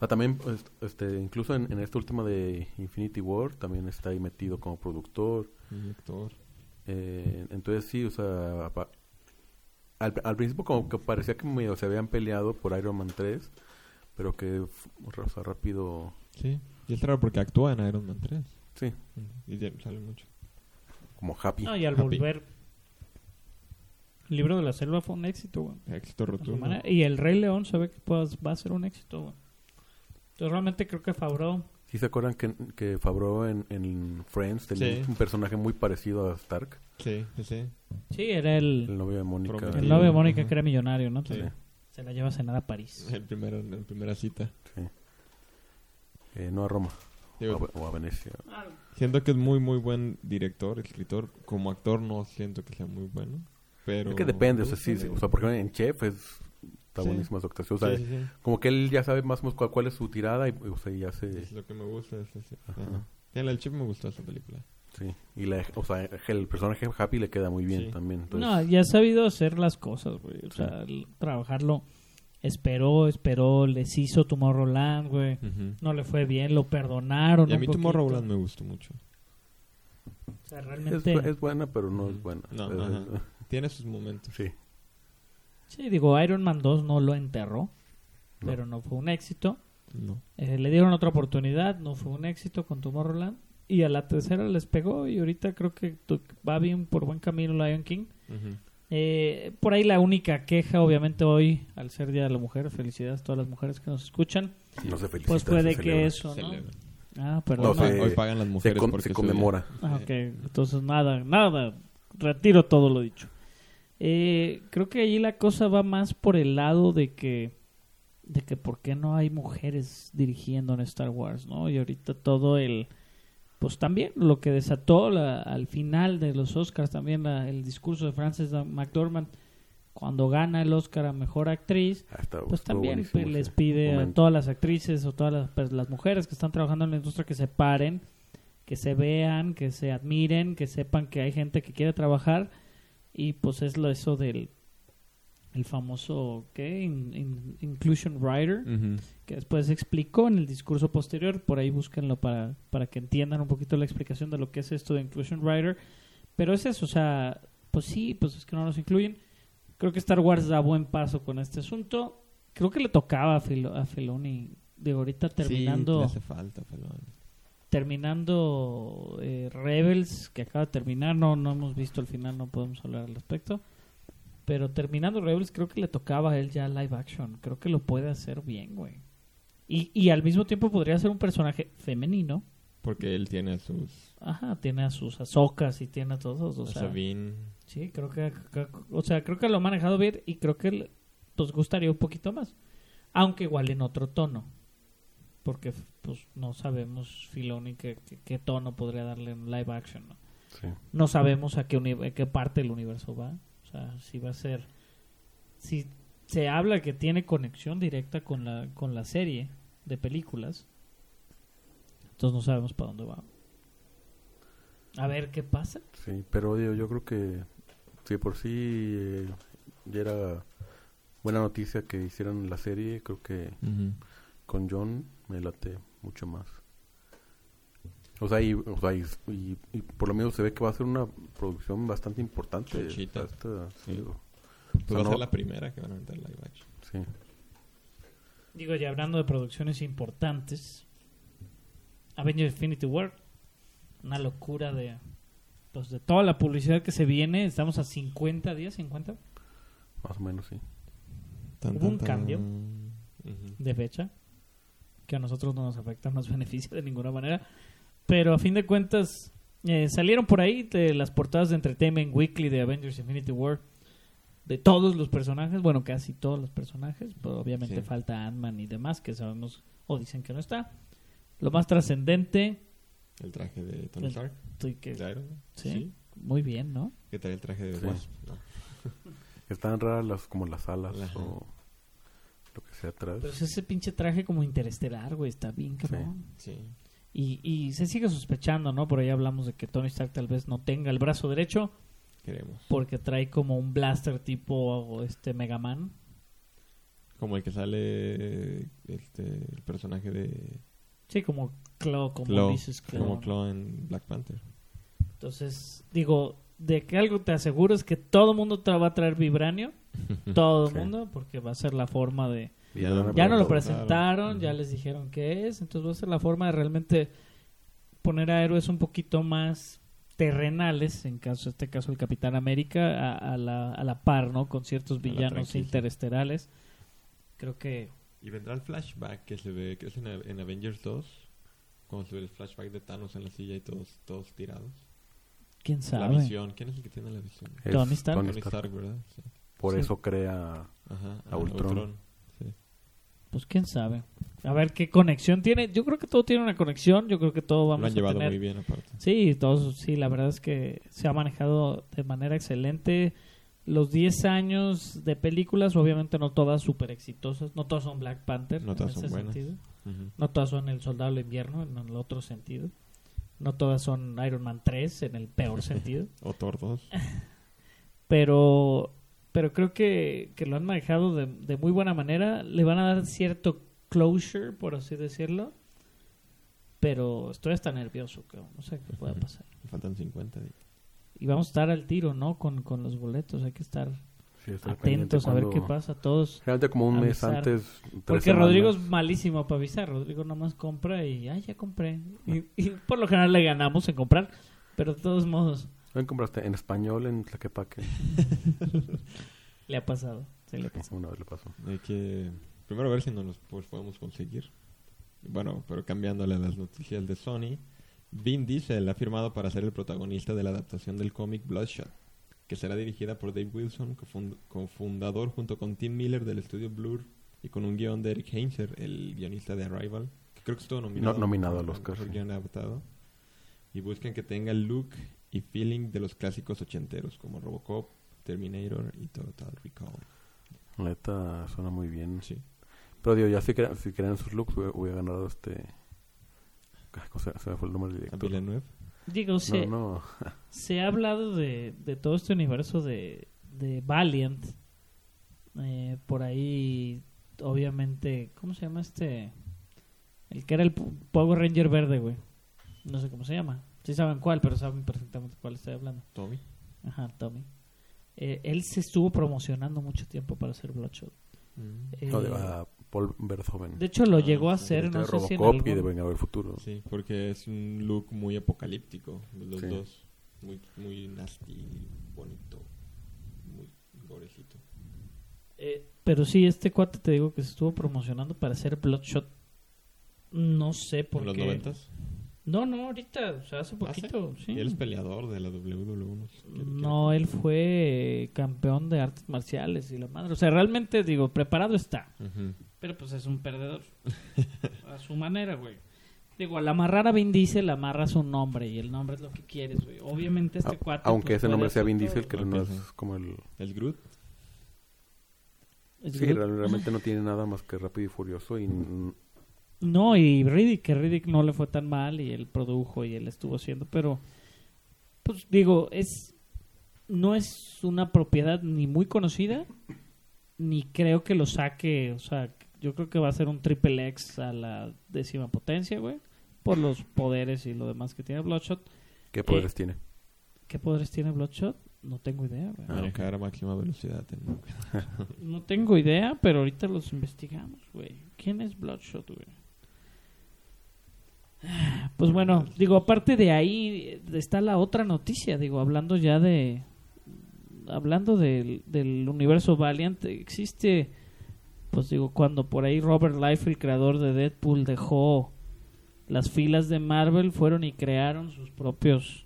ah, también pues, este incluso en, en esta última de Infinity War también está ahí metido como productor. Director. Eh, entonces sí, o sea, al, al principio como que parecía que medio se habían peleado por Iron Man 3, pero que o sea, rápido, Sí. Y es raro porque actúa en Iron Man 3. sí, Y ya sale mucho. como happy. No, y al Happy. volver el libro de la selva fue un éxito, güey. Éxito rotundo. Y el Rey León se ve que pues, va a ser un éxito, güey. Entonces realmente creo que Favreau ¿Sí se acuerdan que, que Favreau en, en Friends tenía Sí. un personaje muy parecido a Stark, Sí, sí, sí. Sí, era el, el novio de Mónica? El novio de Mónica Ajá. que era millonario, ¿no? Sí. Se la lleva a cenar a París. El primero, en primera cita. sí. Eh, no a Roma, Digo, o, a, o a Venecia. Siento que es muy, muy buen director, escritor. Como actor no siento que sea muy bueno. Pero... Es que depende, o sea, sí, o sea, porque en Chef es, está Sí. buenísima su actuación, o sea, Sí, sí, sí. como que él ya sabe más o menos cuál, cuál es su tirada y, o sea, ya se... Es lo que me gusta. Es, Ajá. el chip me gustó esa película. Sí, y la, o sea, el personaje Happy le queda muy bien Sí. también. Entonces, No, ya ha sabido hacer las cosas, güey. O sea, trabajarlo. Esperó, esperó, les hizo Tomorrowland, güey. Ujú. No le fue bien, lo perdonaron. Y a mí. Tomorrowland me gustó mucho. O sea, es, realmente. es buena, pero no es buena. No, Es- ajá. Tiene sus momentos. sí. Sí, digo, Iron Man 2 no lo enterró, No. pero no fue un éxito. No. Eh, le dieron otra oportunidad, no fue un éxito con Tomorrowland. Y a la tercera les pegó y ahorita creo que tu- va bien por buen camino Lion King. Ujú. Eh, por ahí la única queja, obviamente hoy, al ser Día de la Mujer, felicidades a todas las mujeres que nos escuchan. No se felicita. Pues puede se que celebra. eso, ¿no? Celebra. Ah, perdón. No, Hoy pa- se- hoy pagan las Se, mujeres con- porque se conmemora. Ah, ok. Entonces nada, nada. Retiro todo lo dicho. Eh, creo que allí la cosa va más por el lado de que de que por qué no hay mujeres dirigiendo en Star Wars, ¿no? Y ahorita todo el pues también lo que desató la- al final de los Oscars también la- el discurso de Frances McDormand cuando gana el Oscar a mejor actriz Ah, pues también pues, les pide a todas las actrices o todas las, pues, las mujeres que están trabajando en la industria que se paren, que se vean, que se admiren, que sepan que hay gente que quiere trabajar y pues es lo eso del el famoso ¿qué? In- in- inclusion writer que después explicó en el discurso posterior, por ahí búsquenlo para, para que entiendan un poquito la explicación de lo que es esto de Inclusion Writer, pero es eso, o sea, pues sí, pues es que no nos incluyen, Creo que Star Wars da buen paso con este asunto. Creo que le tocaba a, Filo- a Filoni de ahorita Sí, terminando hace falta, Filoni. terminando eh, Rebels, que acaba de terminar, no, no hemos visto el final, no podemos hablar al respecto. Pero terminando Rebels, creo que le tocaba a él ya live action. Creo que lo puede hacer bien, güey. Y, y al mismo tiempo podría ser un personaje femenino. Porque él tiene a sus... Ajá, tiene a sus azocas y tiene a todos. O a sea, Sabine. sí, creo que, o sea, creo que lo ha manejado bien y creo que le- pues gustaría un poquito más. Aunque igual en otro tono. Porque pues no sabemos Filoni qué, qué- qué tono podría darle en live action, ¿no? Sí. no sabemos a qué, a qué parte del universo va. O sea, si va a ser. Si se habla que tiene conexión directa con la, con la serie de películas, entonces no sabemos para dónde va. A ver qué pasa. Sí, pero digo, yo creo que si de por sí eh, ya era buena noticia que hicieran la serie, creo que con John me late mucho más. O sea, y, o sea, y, y- y por lo menos se ve que va a ser una producción bastante importante. Chonchita. Sí. digo, Pues sea, va a ser la primera que van a meter live action. sí. Digo, ya hablando de producciones importantes, Avengers Infinity War, una locura de pues de toda la publicidad que se viene, estamos a 50 días, 50 Más o menos, sí. Tan, Hubo un tan, cambio. De fecha, que a nosotros no nos afecta, no nos beneficia de ninguna manera, pero a fin de cuentas eh, salieron por ahí de las portadas de Entertainment Weekly de Avengers Infinity War de todos los personajes, bueno, casi todos los personajes, pero obviamente Sí. falta Ant-Man y demás que sabemos o dicen que no está. Lo más trascendente, El traje de Tony El- Stark. estoy que de Iron Man. sí, muy bien, ¿no? Que trae el traje de Sí. Wasp. No. Están raras las, como las alas Ajá. o lo que sea atrás. Pero es ese pinche traje como interestelar, güey, está bien cabrón. Sí. Y, y se sigue sospechando, ¿no? Por ahí hablamos de que Tony Stark tal vez no tenga el brazo derecho Queremos. porque trae como un blaster tipo este Mega Man. Como el que sale este, el personaje de Sí, como Claw, como Claw, dices Claw. como Claw en Black Panther. Entonces, digo, de que algo te aseguro es que todo el mundo va a traer vibranio, todo el Sí. mundo, porque va a ser la forma de... Ya no- Ya lo presentar. presentaron, ya les dijeron qué es, entonces va a ser la forma de realmente poner a héroes un poquito más terrenales, en caso este caso el Capitán América, a, a la, a la par, ¿no? Con ciertos la villanos franquicia. interesterales. Creo que Y vendrá el flashback que se ve, que es en, en Avengers 2, cuando se ve el flashback de Thanos en la silla y todos, todos tirados. quién La sabe. visión, ¿quién es el que tiene la visión? Tony Stark. Tony Stark. ¿verdad? Sí. Por Sí. eso crea Ajá, A Ultron. Pues quién sabe. A ver qué conexión tiene. Yo creo que todo tiene una conexión. Yo creo que todo vamos Lo han a llevado tener. muy bien aparte. Sí, todos, sí, la verdad es que se ha manejado de manera excelente. Los 10 años de películas, obviamente no todas súper exitosas, no todas son Black Panther No en todas ese son buenas. sentido, no todas son El Soldado del Invierno en el otro sentido, no todas son Iron Man 3 en el peor sentido, O Thor 2. pero pero creo que, que lo han manejado de, de muy buena manera, le van a dar cierto closure, por así decirlo, pero estoy hasta nervioso, creo, no sé qué pueda pasar. Faltan 50 días. Y vamos a estar al tiro, ¿no? Con, con los boletos. Hay que estar Sí, atentos a ver qué pasa todos. Generalmente como un mes avisar. antes. tres Porque semanas. Rodrigo es malísimo para avisar. Rodrigo nomás compra y, ay, ya compré. Y, y por lo general le ganamos en comprar. Pero de todos modos, ¿Dónde compraste? En español, en Tlaquepaque. le ha pasado. Sí, le ha pasado. Una vez le pasó. Hay que primero ver si nos los pues, podemos conseguir. Bueno, pero cambiándole a las noticias de Sony, Vin Diesel ha firmado para ser el protagonista de la adaptación del cómic Bloodshot, que será dirigida por Dave Wilson, cofund- cofundador junto con Tim Miller del estudio Blur y con un guion de Eric Heinzer, el guionista de Arrival, que creo que estuvo nominado, No- nominado al Oscar, guion adaptado. Y buscan que tenga el look y feeling de los clásicos ochenteros como Robocop, Terminator y Total Recall. La neta suena muy bien. Sí. Pero digo, ya si, cre- si crean sus looks, hubiera, hubiera ganado este. Ay, ¿cómo Se, se me fue el nombre del director. Villeneuve. Digo, se, No, no. se ha hablado de, de todo este universo de, de Valiant. Eh, por ahí, obviamente, ¿cómo se llama este? El que era el Power Ranger verde, güey. No sé cómo se llama. Sí saben cuál, pero saben perfectamente cuál estoy hablando. Tommy. Ajá, Tommy. eh, él se estuvo promocionando mucho tiempo para hacer Bloodshot. Eh, No, de a Paul Verhoeven. de hecho, lo Ah, llegó a hacer, Este no de sé si en Robocop y de algún- Vengador Futuro. Sí, porque es un look muy apocalíptico, los Sí. dos. Muy, muy nasty, bonito, muy gorecito. Eh, pero sí, este cuate te digo que se estuvo promocionando para hacer Bloodshot. No sé por ¿En los qué. noventas? No, no, ahorita, o sea, hace poquito. sí. Y él es peleador de la WWE. No, qué- No, él fue campeón de artes marciales y la madre. O sea, realmente, digo, preparado está. Pero pues es un perdedor. a su manera, güey. Digo, al amarrar a Vin Diesel, amarras un nombre y el nombre es lo que quieres, güey. Obviamente este A- cuate... Aunque pues, ese nombre sea Vin Diesel, que no es sí. como el... El Groot. Sí, Groot. realmente no tiene nada más que Rápido y Furioso y No, y Riddick, que Riddick no le fue tan mal y él produjo y él estuvo haciendo, pero pues digo, es no es una propiedad ni muy conocida ni creo que lo saque, o sea, yo creo que va a ser un triple X a la décima potencia, güey, por los poderes y lo demás que tiene Bloodshot. ¿qué poderes tiene? ¿Qué poderes tiene Bloodshot? No tengo idea, güey. Ah, a máxima velocidad. No tengo idea, pero ahorita los investigamos, güey. ¿Quién es Bloodshot, güey? Pues bueno, digo, aparte de ahí está la otra noticia, digo, hablando ya de... Hablando del, del universo Valiant, existe, pues digo, cuando por ahí Robert Liefeld, creador de Deadpool, dejó las filas de Marvel, fueron y crearon sus propios,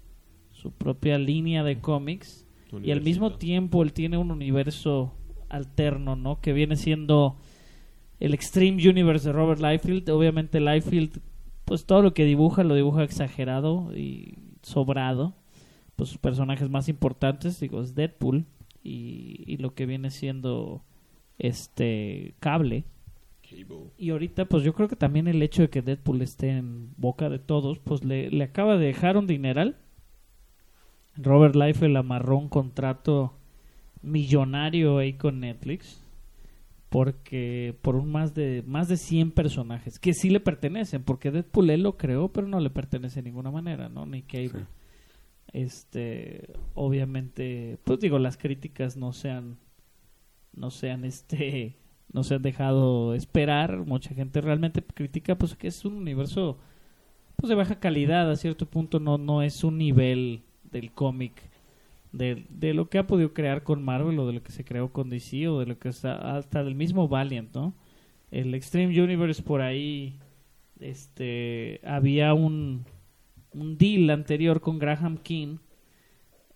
su propia línea de cómics. Y al mismo tiempo él tiene un universo alterno, ¿no? Que viene siendo el Extreme Universe de Robert Liefeld. Obviamente Liefeld, pues todo lo que dibuja lo dibuja exagerado y sobrado. Pues sus personajes más importantes, digo, es Deadpool y, y lo que viene siendo este Cable. Cable. Y ahorita, pues yo creo que también el hecho de que Deadpool esté en boca de todos, pues le, le acaba de dejar un dineral. Robert Liefeld amarró un contrato millonario ahí con Netflix. Porque por un más de más de 100 personajes que sí le pertenecen, porque Deadpool él lo creó, pero no le pertenece de ninguna manera, ¿no? Ni Cable. Sí. Este, obviamente, pues digo, las críticas no sean no sean este no se han dejado esperar mucha gente realmente critica pues que es un universo pues de baja calidad a cierto punto no no es un nivel del cómic de, de lo que ha podido crear con Marvel o de lo que se creó con DC o de lo que está hasta del mismo Valiant no el Extreme Universe por ahí este había un un deal anterior con Graham King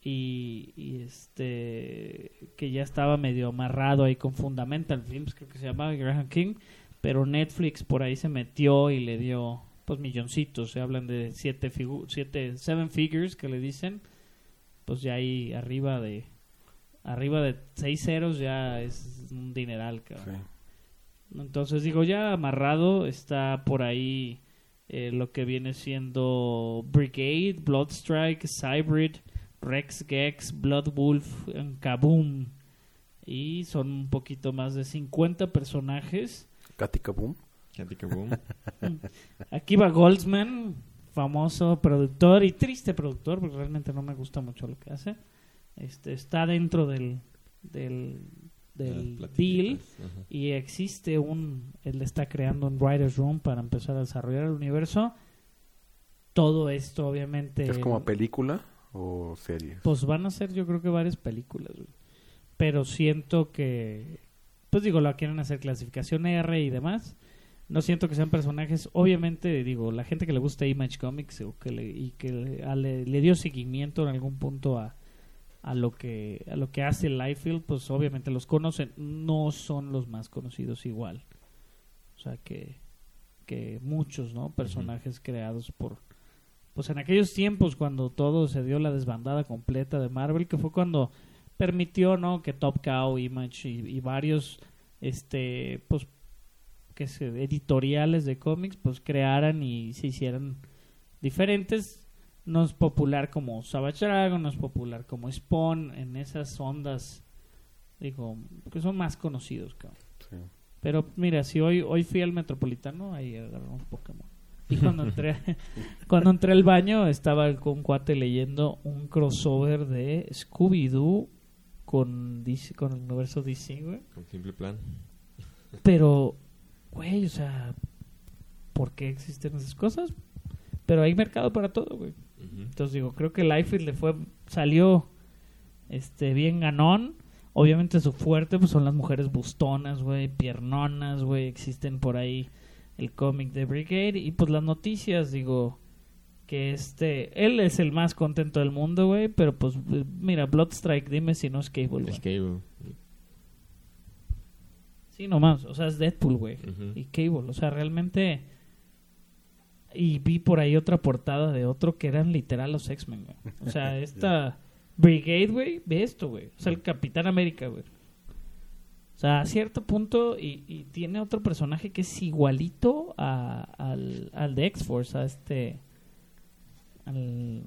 y, este que ya estaba medio amarrado ahí con Fundamental Films creo que se llamaba Graham King pero Netflix por ahí se metió y le dio pues milloncitos. Se hablan de siete figu siete seven figures que le dicen pues ya ahí arriba de arriba de seis ceros ya es un dineral cabrón. Sí. Entonces digo, ya amarrado está por ahí eh, lo que viene siendo Brigade, Bloodstrike, Cybrid, Rex Gex, Blood Wolf, Kaboom. Y son un poquito más de 50 personajes. Katy Kaboom. Katy Kaboom. Aquí va Goldsman, famoso productor y triste productor, porque realmente no me gusta mucho lo que hace. Este está dentro del del, del deal ajá. y existe un él está creando un writer's room para empezar a desarrollar el universo todo esto obviamente ¿Es como película o serie? pues van a ser yo creo que varias películas güey. pero siento que pues digo la quieren hacer clasificación R y demás no siento que sean personajes. Obviamente digo la gente que le gusta Image Comics o que le, y que le, a- le- le dio seguimiento en algún punto a a lo que a lo que hace Liefeld pues obviamente los conocen. No son los más conocidos igual. O sea que que muchos no personajes creados por pues en aquellos tiempos cuando todo se dio la desbandada completa de Marvel que fue cuando permitió no que Top Cow Image y, y varios este pues que se, editoriales de cómics pues crearan y se hicieran diferentes no es popular como Savage Dragon, no es popular como Spawn, en esas ondas, digo, que son más conocidos, cabrón. Sí. Pero mira, si hoy hoy fui al Metropolitano, ahí agarré un Pokémon. Y cuando entré, cuando entré al baño, estaba con un cuate leyendo un crossover de Scooby-Doo con con el universo DC, güey. Con simple plan. Pero, güey, o sea, ¿por qué existen esas cosas? Pero hay mercado para todo, güey. Entonces digo, creo que Liefeld le fue, salió este bien ganón. Obviamente su fuerte pues son las mujeres bustonas, güey, piernonas, güey, existen por ahí el cómic de Brigade y pues las noticias, digo, que este, él es el más contento del mundo, güey, pero pues eh, mira, Bloodstrike, dime si no es Cable. Es Cable. Sí, nomás, o sea, es Deadpool, güey. Y Cable, o sea, realmente... Y vi por ahí otra portada de otro que eran literal los X-Men, güey. O sea, esta Brigade, güey, ve esto, güey. O sea, el Capitán América, güey. O sea, a cierto punto, y, y tiene otro personaje que es igualito a- al, al de X-Force, a este... Al,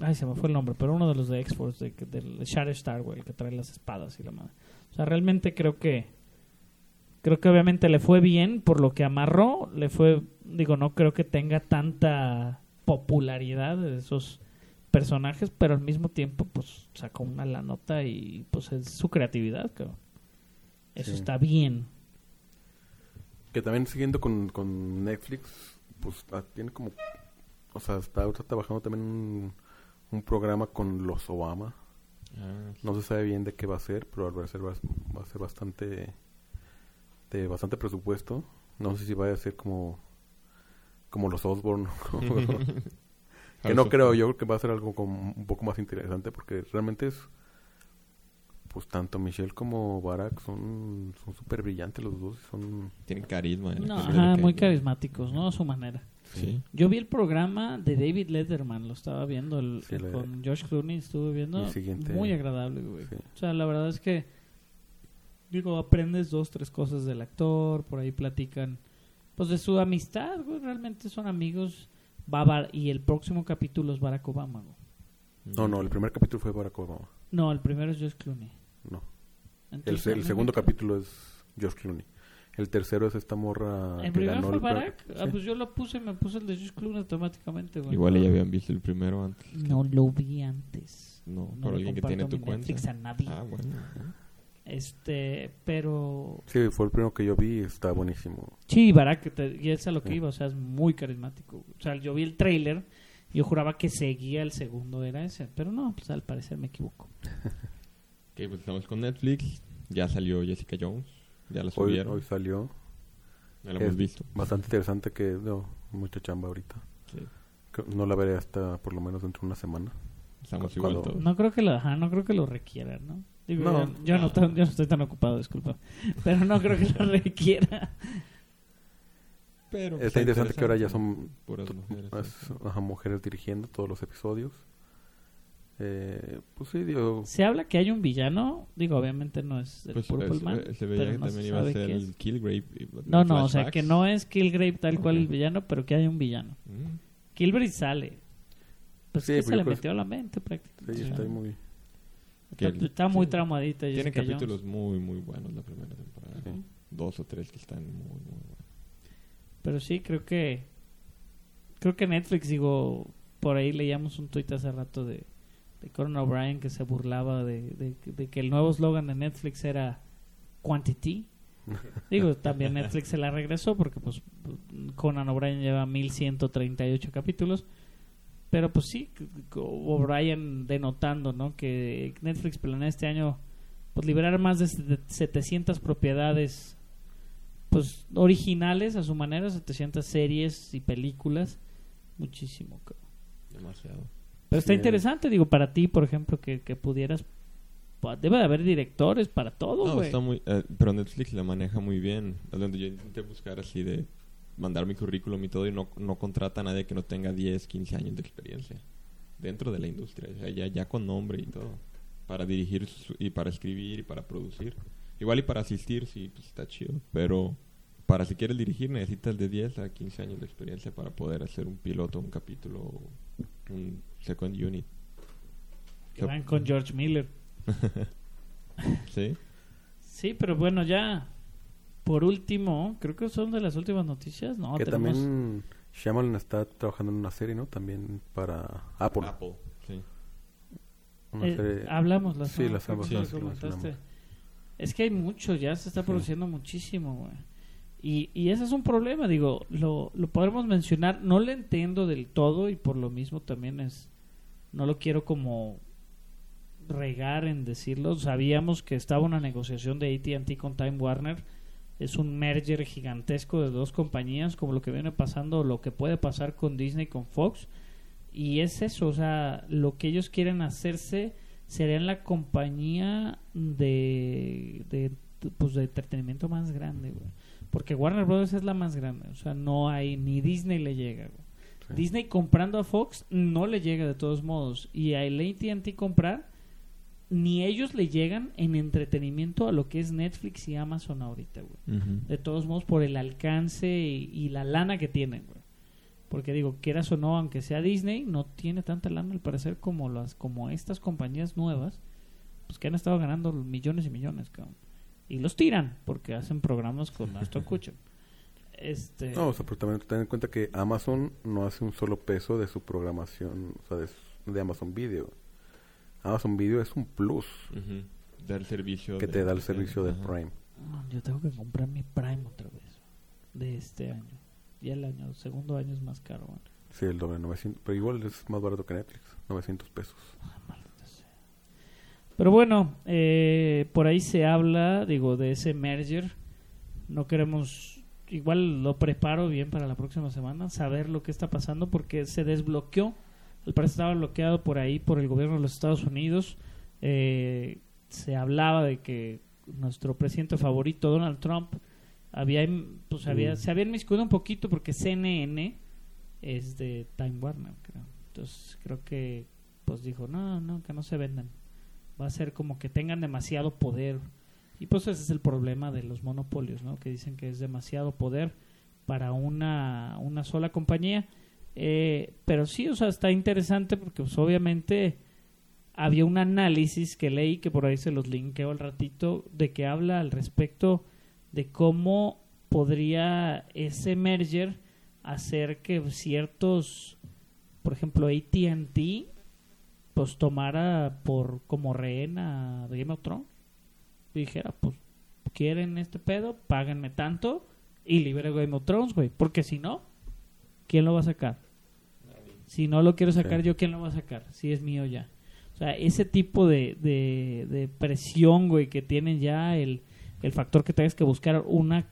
ay, se me fue el nombre, pero uno de los de X-Force, de, del Shatterstar, güey, el que trae las espadas y la madre. O sea, realmente creo que creo que obviamente le fue bien por lo que amarró, le fue, digo, no creo que tenga tanta popularidad de esos personajes, pero al mismo tiempo pues sacó una la nota y pues es su creatividad, cabrón. Eso Sí. está bien. Que también siguiendo con, con Netflix, pues ah, tiene como... O sea, está ahorita trabajando también un, un programa con los Obama. Ah, sí. No se sabe bien de qué va a ser, pero al parecer va, a- va a ser bastante... De bastante presupuesto. No sé si vaya a ser como... Como los Osborne. que no creo, yo creo que va a ser algo como un poco más interesante porque realmente es... Pues tanto Michelle como Barack son son súper brillantes los dos. Son... Tienen carisma. No, ajá, muy carismáticos, ¿no? A su manera. Sí. Yo vi el programa de David Letterman, lo estaba viendo el, Sí, el la- con George Clooney, estuve viendo. Muy agradable, güey. Sí. O sea, la verdad es que, digo, aprendes dos, tres cosas del actor, por ahí platican, pues de su amistad, güey, realmente son amigos. Va Bar- y el próximo capítulo es Barack Obama, güey. No, no, el primer capítulo fue Barack Obama. No, el primero es George Clooney. No. El, Entonces, el segundo capítulo es George Clooney. El tercero es esta morra ¿El que primero ganó fue el Barack? Ah, sí. pues yo lo puse, me puse el de George Clooney automáticamente, güey. Igual ya habían visto el primero antes. No lo vi antes. No, No alguien que tiene tu cuenta. Netflix a nadie. Ah, bueno. Este, pero Sí, fue el primero que yo vi y está buenísimo. sí, Barack, te- y es a lo que Sí. iba, o sea, es muy carismático. O sea, yo vi el trailer, yo juraba que seguía el segundo era ese, pero no, pues al parecer me equivoco. Ok, pues estamos con Netflix. Ya salió Jessica Jones. Ya la Hoy, subieron. hoy salió. Ya la hemos visto. Bastante interesante que no, mucha chamba ahorita. Sí. No la veré hasta por lo menos dentro de una semana. Estamos igual todos. No creo que lo, ajá, no creo que lo requiera, ¿no? Digo, No. yo, yo no, tan- yo no estoy tan ocupado, disculpa. Pero no creo que lo requiera. Pero pues, Está interesante que ahora ya son puras mujeres. más, ajá, mujeres dirigiendo todos los episodios. Eh, pues sí, digo, Se habla que hay un villano, digo, obviamente no es el Pues Purple es- Man, eh, se veía pero que no se también iba a ser el. Killgrave. No, no, o sea, que no es Killgrave tal cual el villano, pero que hay un villano. Mm. Killgrave sale. Pues Sí, que pues se le metió a la mente prácticamente. sí, estoy muy... está, que- está muy sí. traumadita Tiene Jessica Jones. capítulos muy, muy buenos la primera temporada. Sí. Dos o tres que están muy, muy buenos. Pero sí, creo que creo que Netflix, digo, por ahí leíamos un tuit hace rato de, de Conan O'Brien que se burlaba de, de- de que el nuevo eslogan de Netflix era Quantity. Digo, también Netflix se la regresó porque pues Conan O'Brien lleva 1138 capítulos. Pero pues sí, O'Brien denotando, ¿no? Que Netflix planea este año pues liberar más de set- 700 propiedades pues originales a su manera, 700 series y películas, muchísimo. cabrón. Demasiado. Pero está interesante, digo, para ti, por ejemplo, que, que pudieras pues, debe de haber directores para todo, No, está muy... eh, pero Netflix la maneja muy bien. Es donde yo intenté buscar así de mandar mi currículum y todo y no, no contrata a nadie que no tenga 10, 15 años de experiencia dentro de la industria. O sea, ya, ya con nombre y todo. Para dirigir su- y para escribir y para producir. Igual y para asistir, sí, pues está chido. Pero para si quieres dirigir necesitas de 10 a 15 años de experiencia para poder hacer un piloto, un capítulo, un second unit. que van con George Miller. ¿Sí? Sí, pero bueno, ya por último, creo que son de las últimas noticias, ¿no? que tenemos también Shyamalan está trabajando en una serie, ¿no? También para Apple. Apple. Sí. una Eh, serie- hablamos la Sí, semana la semana pasada, pasada, sí. Es que hay mucho, ya se está produciendo muchísimo, güey. Y, y ese es un problema, digo, lo, lo podemos mencionar, no lo entiendo del todo y por lo mismo también es, no lo quiero como regar en decirlo, sabíamos que estaba una negociación de AT&T con Time Warner, es un merger gigantesco de dos compañías, como lo que viene pasando, lo que puede pasar con Disney, con Fox, y es eso, o sea, lo que ellos quieren hacerse sería en la compañía de, de, pues, de entretenimiento más grande, güey. Porque Warner Brothers es la más grande, o sea, no hay, ni Disney le llega, güey. Sí. Disney comprando a Fox no le llega de todos modos. Y a AT&T comprar, ni ellos le llegan en entretenimiento a lo que es Netflix y Amazon ahorita, güey. De todos modos, por el alcance y, y la lana que tienen, güey. Porque digo, quieras o no, aunque sea Disney, no tiene tanta lana al parecer como las como estas compañías nuevas, pues que han estado ganando millones y millones, cabrón. Y los tiran porque hacen programas con Aston Kutcher. Este, No, o sea, pero también ten en cuenta que Amazon no hace un solo peso de su programación, o sea, de Amazon Video. Amazon Video es un plus Ujú. Dar servicio. que de- te da el servicio de. Prime. Ah, yo tengo que comprar mi Prime otra vez de este año. Ya el año, el segundo año es más caro. Sí, el doble, 900, pero igual es más barato que Netflix, 900 pesos. Pero bueno, eh, por ahí se habla, digo, de ese merger. No queremos, igual lo preparo bien para la próxima semana, saber lo que está pasando porque se desbloqueó. Al parecer estaba bloqueado por ahí por el gobierno de los Estados Unidos. Eh, se hablaba de que nuestro presidente favorito, Donald Trump, había, pues había, Mm. se había inmiscuido un poquito porque CNN es de Time Warner, creo. Entonces creo que pues dijo, no, no, que no se vendan va a ser como que tengan demasiado poder. Y pues ese es el problema de los monopolios, ¿no? Que dicen que es demasiado poder para una, una sola compañía. Eh, pero sí, o sea, está interesante porque pues obviamente había un análisis que leí, que por ahí se los linkeo al ratito, de que habla al respecto de cómo podría ese merger hacer que ciertos, por ejemplo, AT&T pues tomara por como rehén a Game of Thrones. Y dijera pues quieren este pedo páganme tanto y libere Game of Thrones güey porque si no quién lo va a sacar si no lo quiero sacar yo quién lo va a sacar si es mío ya o sea ese tipo de, de, de presión güey que tienen ya el, el factor que tengas que buscar una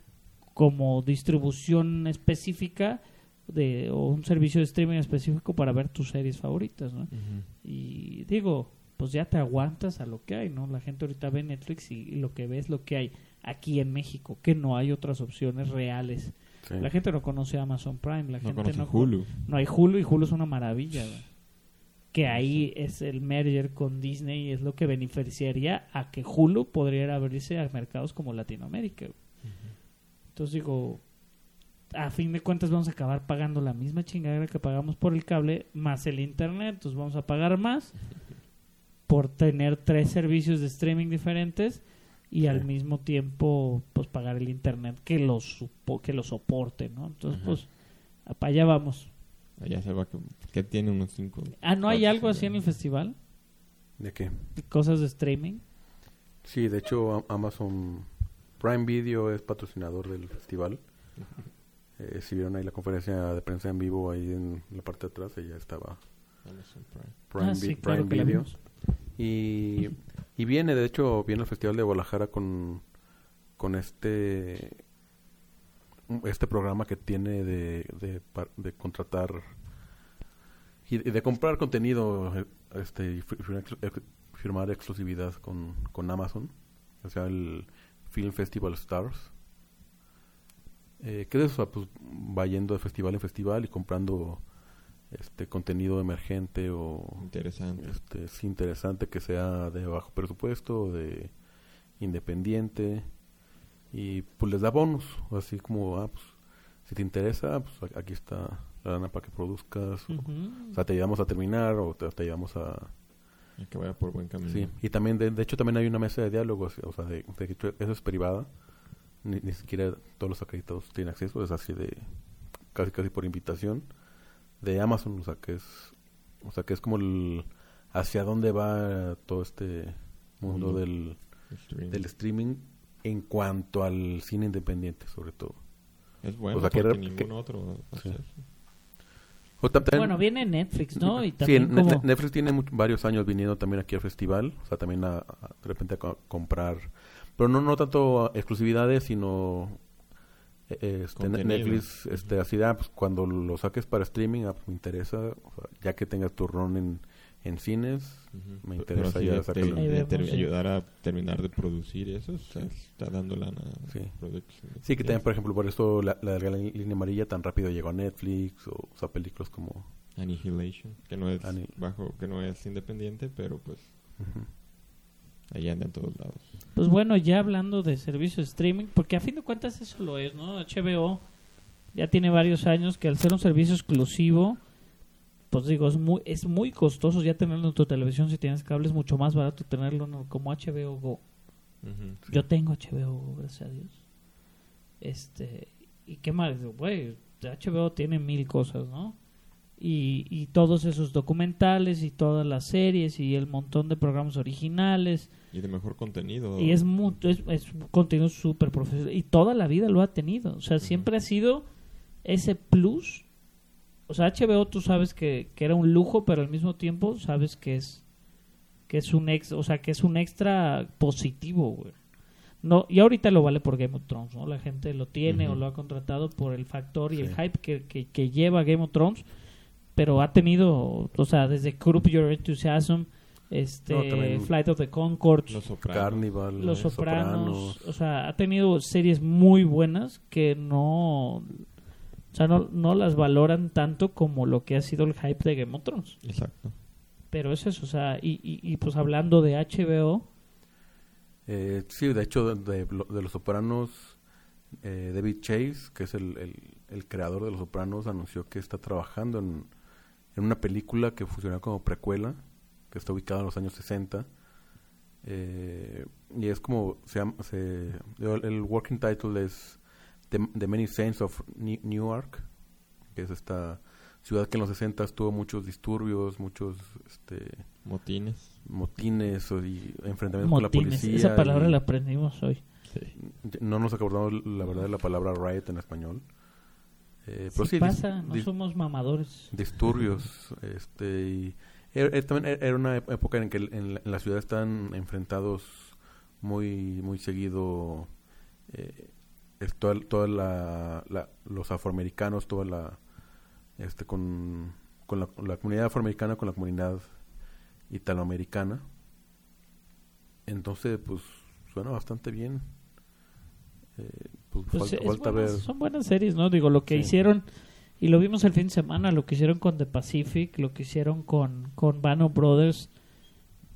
como distribución específica de o un servicio de streaming específico para ver tus series favoritas ¿no? Y digo, pues ya te aguantas a lo que hay, ¿no? La gente ahorita ve Netflix y, y lo que ve es lo que hay aquí en México, que no hay otras opciones reales. Sí. La gente no conoce Amazon Prime, la No gente no Hulu. No hay Hulu y Hulu es una maravilla. Que ahí es el merger con Disney y es lo que beneficiaría a que Hulu podría abrirse a mercados como Latinoamérica. Entonces digo, a fin de cuentas vamos a acabar pagando la misma chingadera que pagamos por el cable más el internet, entonces vamos a pagar más por tener tres servicios de streaming diferentes y al mismo tiempo pues pagar el internet que lo supo, que lo soporte, ¿no? Entonces Ajá. pues para allá vamos. Allá se va que, que tiene unos cinco. Ah, ¿no hay algo así en el festival? ¿De qué? ¿De cosas de streaming? Sí, de hecho Amazon Prime Video es patrocinador del festival. Eh, si vieron ahí la conferencia de prensa en vivo ahí en la parte de atrás, ella estaba Amazon Prime. Prime, ah, sí, claro Prime la Video. Y, y viene, de hecho, viene al Festival de Guadalajara con, con este este programa que tiene de, de, contratar y de comprar contenido este y firmar exclusividad con, con Amazon o sea el Film Festival Stars. Eh, que de eso pues va yendo de festival en festival y comprando este contenido emergente o Interesante. este, es interesante que sea de bajo presupuesto, de independiente y pues les da bonus, así como, ah, pues, si te interesa, pues aquí está la lana para que produzcas, o, sea, te ayudamos a terminar o te, te ayudamos a... Y que vaya por buen camino. Sí, y también, de, de hecho, también hay una mesa de diálogo, o sea, de, de hecho, eso es privada, ni, ni siquiera todos los acreditados tienen acceso, es así de casi casi por invitación de Amazon, o sea, que es, o sea, que es como el- hacia dónde va todo este mundo del, Stream. del streaming en cuanto al cine independiente, sobre todo. Es bueno o sea, que porque ningún que- otro Sí. O también- Bueno, viene Netflix, ¿no? Y Sí, también como... Ne- Netflix tiene varios años viniendo también aquí al festival, o sea, también a, a- de repente a co- comprar, pero no no tanto exclusividades, sino este, Ne- Contenido. Netflix, este, así de, ah, pues, cuando lo saques para streaming, ah, pues, me interesa, o sea, ya que tengas tu run en, en cines, me Pero interesa ya de- sí. ayudar a terminar de producir eso, o sea, está dando lana Sí. Sí, que también, por ejemplo, por eso la, línea amarilla tan rápido llegó a Netflix, o, o sea, películas como... Annihilation, que no es bajo, que no es independiente, pero pues anda en todos lados. Pues bueno, ya hablando de servicio de streaming, porque a fin de cuentas eso lo es, ¿no? HBO ya tiene varios años que al ser un servicio exclusivo, pues digo, es muy, es muy costoso ya tenerlo en tu televisión. Si tienes cable es mucho más barato tenerlo en- como HBO Go. Ujú. Yo tengo HBO Go, gracias a Dios. Este, ¿y qué más? Güey, HBO tiene mil cosas, ¿no? Y, y todos esos documentales y todas las series y el montón de programas originales. Y de mejor contenido. Y es, mu- es, es un contenido súper profesional. Y toda la vida lo ha tenido. O sea, siempre ha sido ese plus. O sea, HBO tú sabes que, que era un lujo, pero al mismo tiempo sabes que es que es un ex, o sea, que es un extra positivo, güey. No, y ahorita lo vale por Game of Thrones, ¿no? La gente lo tiene o lo ha contratado por el factor y el hype que, que, que lleva Game of Thrones, pero ha tenido, o sea, desde Curb Your Enthusiasm, este, No, Flight of the Conchords, Los Sopranos. Carnival, los Sopranos, o sea, ha tenido series muy buenas que no, o sea, no, no las valoran tanto como lo que ha sido el hype de Game of Thrones. Exacto. Pero es eso, o sea, y, y, y pues hablando de HBO, Eh, sí, de hecho, de, de lo- de Los Sopranos, eh, David Chase, que es el, el- el creador de Los Sopranos, anunció que está trabajando en, en una película que funciona como precuela, que está ubicada en los años 60. Eh, y es como, se llama, se, el, el working title es The, The Many Saints of New- Newark, que es esta ciudad que en los 60 tuvo muchos disturbios, muchos este, Motines. motines y enfrentamientos con la motines, policía. esa palabra y- la aprendimos hoy. no nos acordamos la verdad de la palabra riot en español. Eh, pero Sí sí, dis- pasa, no somos mamadores. disturbios. este, y era, era también era una época en que en la, en la ciudad están enfrentados muy muy seguido eh, toda, toda la, la- los afroamericanos, toda la este con, con la, la comunidad afroamericana con la comunidad italoamericana. Entonces, pues suena bastante bien. Eh, pues, Pues falta, es falta buenas- ver. son buenas series, ¿no? Digo, lo que Sí. hicieron, y lo vimos el fin de semana, lo que hicieron con The Pacific, lo que hicieron con, con Bano Brothers,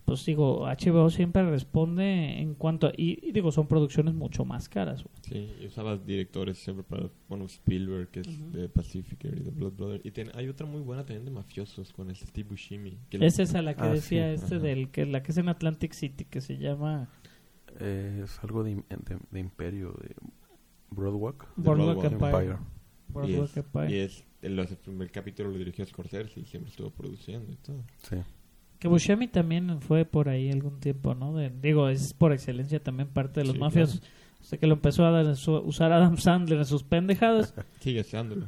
pues digo, HBO siempre responde en cuanto a, y, y digo, son producciones mucho más caras. güey. Sí, y usaba directores siempre para, bueno, Spielberg, que es Ujú. de Pacific y de Blood Brother. Y hay otra muy buena también de mafiosos con este Steve Buscemi. Que Es esa la que Ah, decía sí, este ajá. del que la que es en Atlantic City que se llama Eh, es algo de, de, de imperio, de Broadwalk. Boardwalk Empire. Empire. y Boardwalk es, Empire. y es el, el primer capítulo lo dirigió Scorsese y siempre estuvo produciendo y todo. Sí. Que Buscemi también fue por ahí algún tiempo, ¿no? De- digo, es por excelencia también parte de los Sí, mafias. O sea, que lo empezó a dar- su- usar Adam Sandler en sus pendejadas. Sigue usándolo.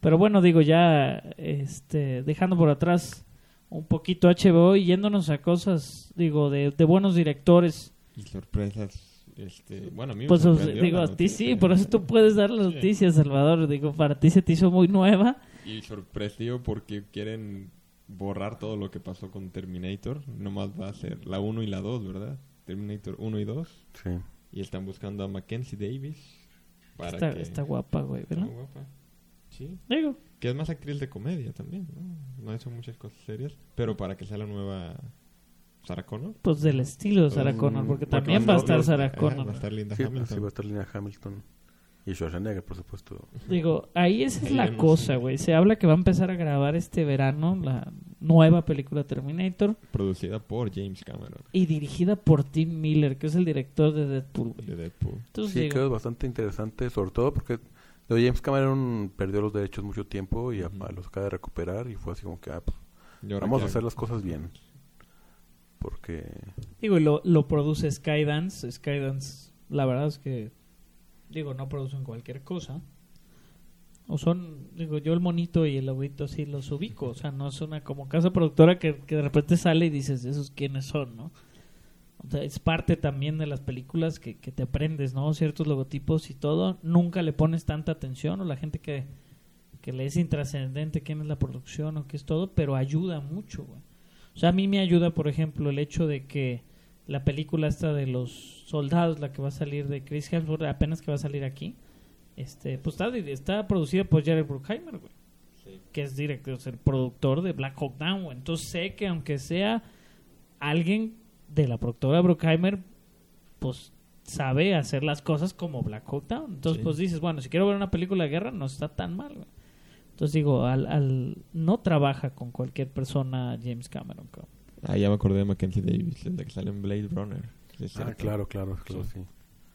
Pero bueno, digo, ya este, dejando por atrás un poquito HBO y yéndonos a cosas, digo, de, de buenos directores. Y sorpresas. Este, bueno, a mí me Pues sorprendió digo, la a ti sí, noticia. por eso tú puedes dar las Sí. noticias, Salvador. Digo, para ti se te hizo muy nueva. Y sorprendido porque quieren borrar todo lo que pasó con Terminator. Nomás va a ser la 1 y la 2, ¿verdad? Terminator 1 y 2. Sí. Y están buscando a Mackenzie Davis. Para Está, que... está guapa, güey, Está ¿verdad? muy guapa. Sí. Digo, Que es más actriz de comedia también, ¿no? No ha hecho muchas cosas serias. Pero para que sea la nueva Sarah Connor. pues del estilo de Sarah Mm, Connor, porque porque también va a estar Sarah Ajá, Connor. Va a estar Linda Sí, Hamilton. así va a estar Lina Hamilton. Y Schwarzenegger, por supuesto. Digo, ahí esa es Ahí la cosa, sí. güey. Se habla que va a empezar a grabar este verano la nueva película Terminator Producida por James Cameron. y dirigida por Tim Miller, que es el director de Deadpool, güey. De Deadpool. Entonces sí, digo, creo que es bastante interesante, sobre todo porque James Cameron perdió los derechos mucho tiempo y a- Ujú. a los acaba de recuperar y fue así como que, ah, pues, ¿Y ahora Vamos a hacer las cosas bien. Porque Digo, y lo, lo produce Skydance. Skydance, la verdad es que, digo, no producen cualquier cosa. O son, digo, yo el monito y el lobito sí los ubico. O sea, no es una como casa productora que, que de repente sale y dices, ¿esos quiénes son, no? O sea, es parte también de las películas que, que te aprendes, ¿no? Ciertos logotipos y todo. Nunca le pones tanta atención o la gente que, que le es intrascendente quién es la producción o qué es todo, pero ayuda mucho, güey. O sea, a mí me ayuda, por ejemplo, el hecho de que la película esta de los soldados, la que va a salir de Chris Hemsworth, apenas que va a salir aquí, este, pues está, está producida por Jared Bruckheimer, güey. Que es director, es el productor de Black Hawk Down, güey. Entonces sé que aunque sea alguien de la productora Bruckheimer, pues sabe hacer las cosas como Black Hawk Down. Entonces, Sí. pues dices, bueno, si quiero ver una película de guerra, no está tan mal, güey. Entonces digo, al, al no trabaja con cualquier persona James Cameron, cabrón. Ah, ya me acordé de Mackenzie Davis, el de que sale en Blade Runner. Ah, claro, claro, claro, Sí.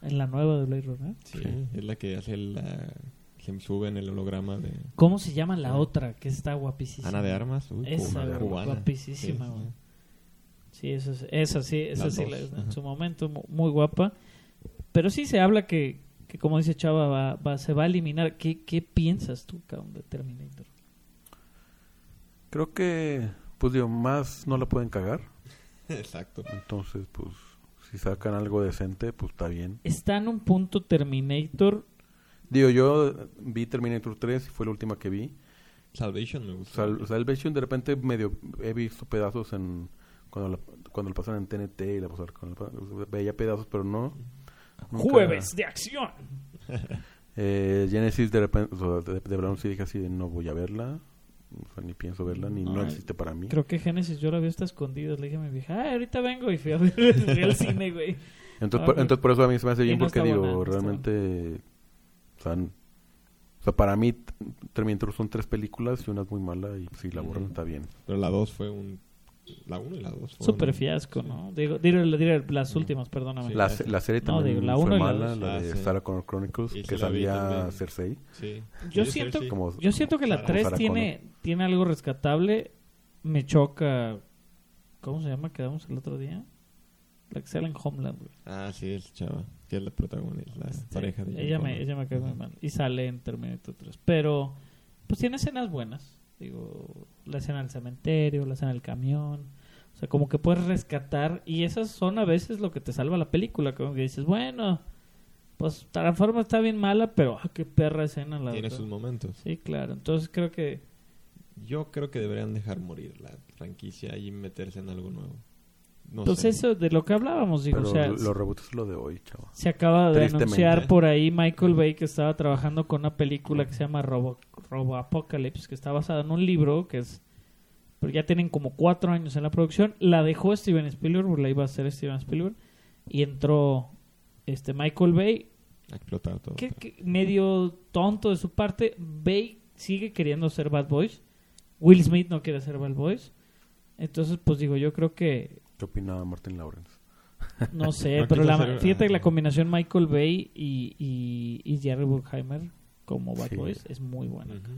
En la nueva de Blade Runner. Sí, es la que hace la... Se sube en el holograma de ¿Cómo se llama la otra? Que está guapísima. Ana de Armas. Uy, Esa, Cubana. guapísima, Sí, güey. sí. Esa, es- esa sí, esa Las sí, la- en su momento mu- muy guapa. Pero sí se habla que, que como dice Chava, va, va- se va a eliminar. ¿Qué, qué piensas tú, cabrón, de Terminator? Creo que, pues digo, más no la pueden cagar. Exacto. Entonces, pues, si sacan algo decente, pues está bien. Está en un punto Terminator. Digo, yo vi Terminator 3 y fue la última que vi. Salvation me gusta. Sal- Salvation de repente medio he visto pedazos en cuando la, cuando lo pasan en TNT y la pasaron con el- veía pedazos pero no nunca- Jueves de acción. eh, Genesis de repente o sea, de, de verdad sí dije así de, no voy a verla o sea, ni pienso verla ni no Ay, existe para mí Creo que Genesis yo la vi hasta escondidas. Le dije a mi vieja, "Ay, ahorita vengo. Y fui a ver fui al cine, güey. entonces, Ah, por, ok. entonces por eso a mí se me hace bien no porque está digo buena, no realmente o sea, o sea, para mí Terminator son tres películas y una es muy mala y si la borran está bien Pero la 2 fue un... La 1 y la 2 fue Súper fiasco, sí. ¿no? Digo, diré, diré las últimas, perdóname. Sí. la, la serie No, también digo, la fue y la mala dos. la Ah, de sí. Sarah Connor Chronicles Sí, sí que la salía. Cersei Sí. Yo Sí, siento, Cersei. como yo siento que la Sarah- 3 Sarah tiene, tiene algo rescatable. Me choca. ¿Cómo se llama? Quedamos el otro día. La que sale en Homeland, güey. Ah, sí, es chava. Que es la protagonista, la Este, pareja de John ella me, ella me cae muy mal. Y sale en Terminator 3. Pero, pues tiene escenas buenas. Digo, la escena del cementerio, la escena del camión. O sea, como que puedes rescatar. Y esas son a veces lo que te salva la película. Como que dices, bueno, pues la forma está bien mala, pero ah, qué perra escena la Tiene otra. sus momentos. Sí, claro. Entonces creo que Yo creo que deberían dejar morir la franquicia y meterse en algo nuevo. No pues sé. eso de lo que hablábamos, digo, pero o sea, los reboots es lo de hoy chavo se acaba de anunciar por ahí Michael Bay que estaba trabajando con una película que se llama Robo, Robo Apocalypse, que está basada en un libro que es pero ya tienen como cuatro años en la producción. La dejó Steven Spielberg, porque la iba a hacer Steven Spielberg, y entró este Michael Bay, A explotar todo. que, que medio tonto de su parte. Bay sigue queriendo ser Bad Boys. Will Smith no quiere ser Bad Boys. Entonces, pues digo, yo creo que ¿Qué opinaba Martin Lawrence? no sé, No pero la, fíjate que la ah. combinación Michael Bay y, y, y Jerry Bruckheimer como Bad Sí. Boys es muy buena. Ujú.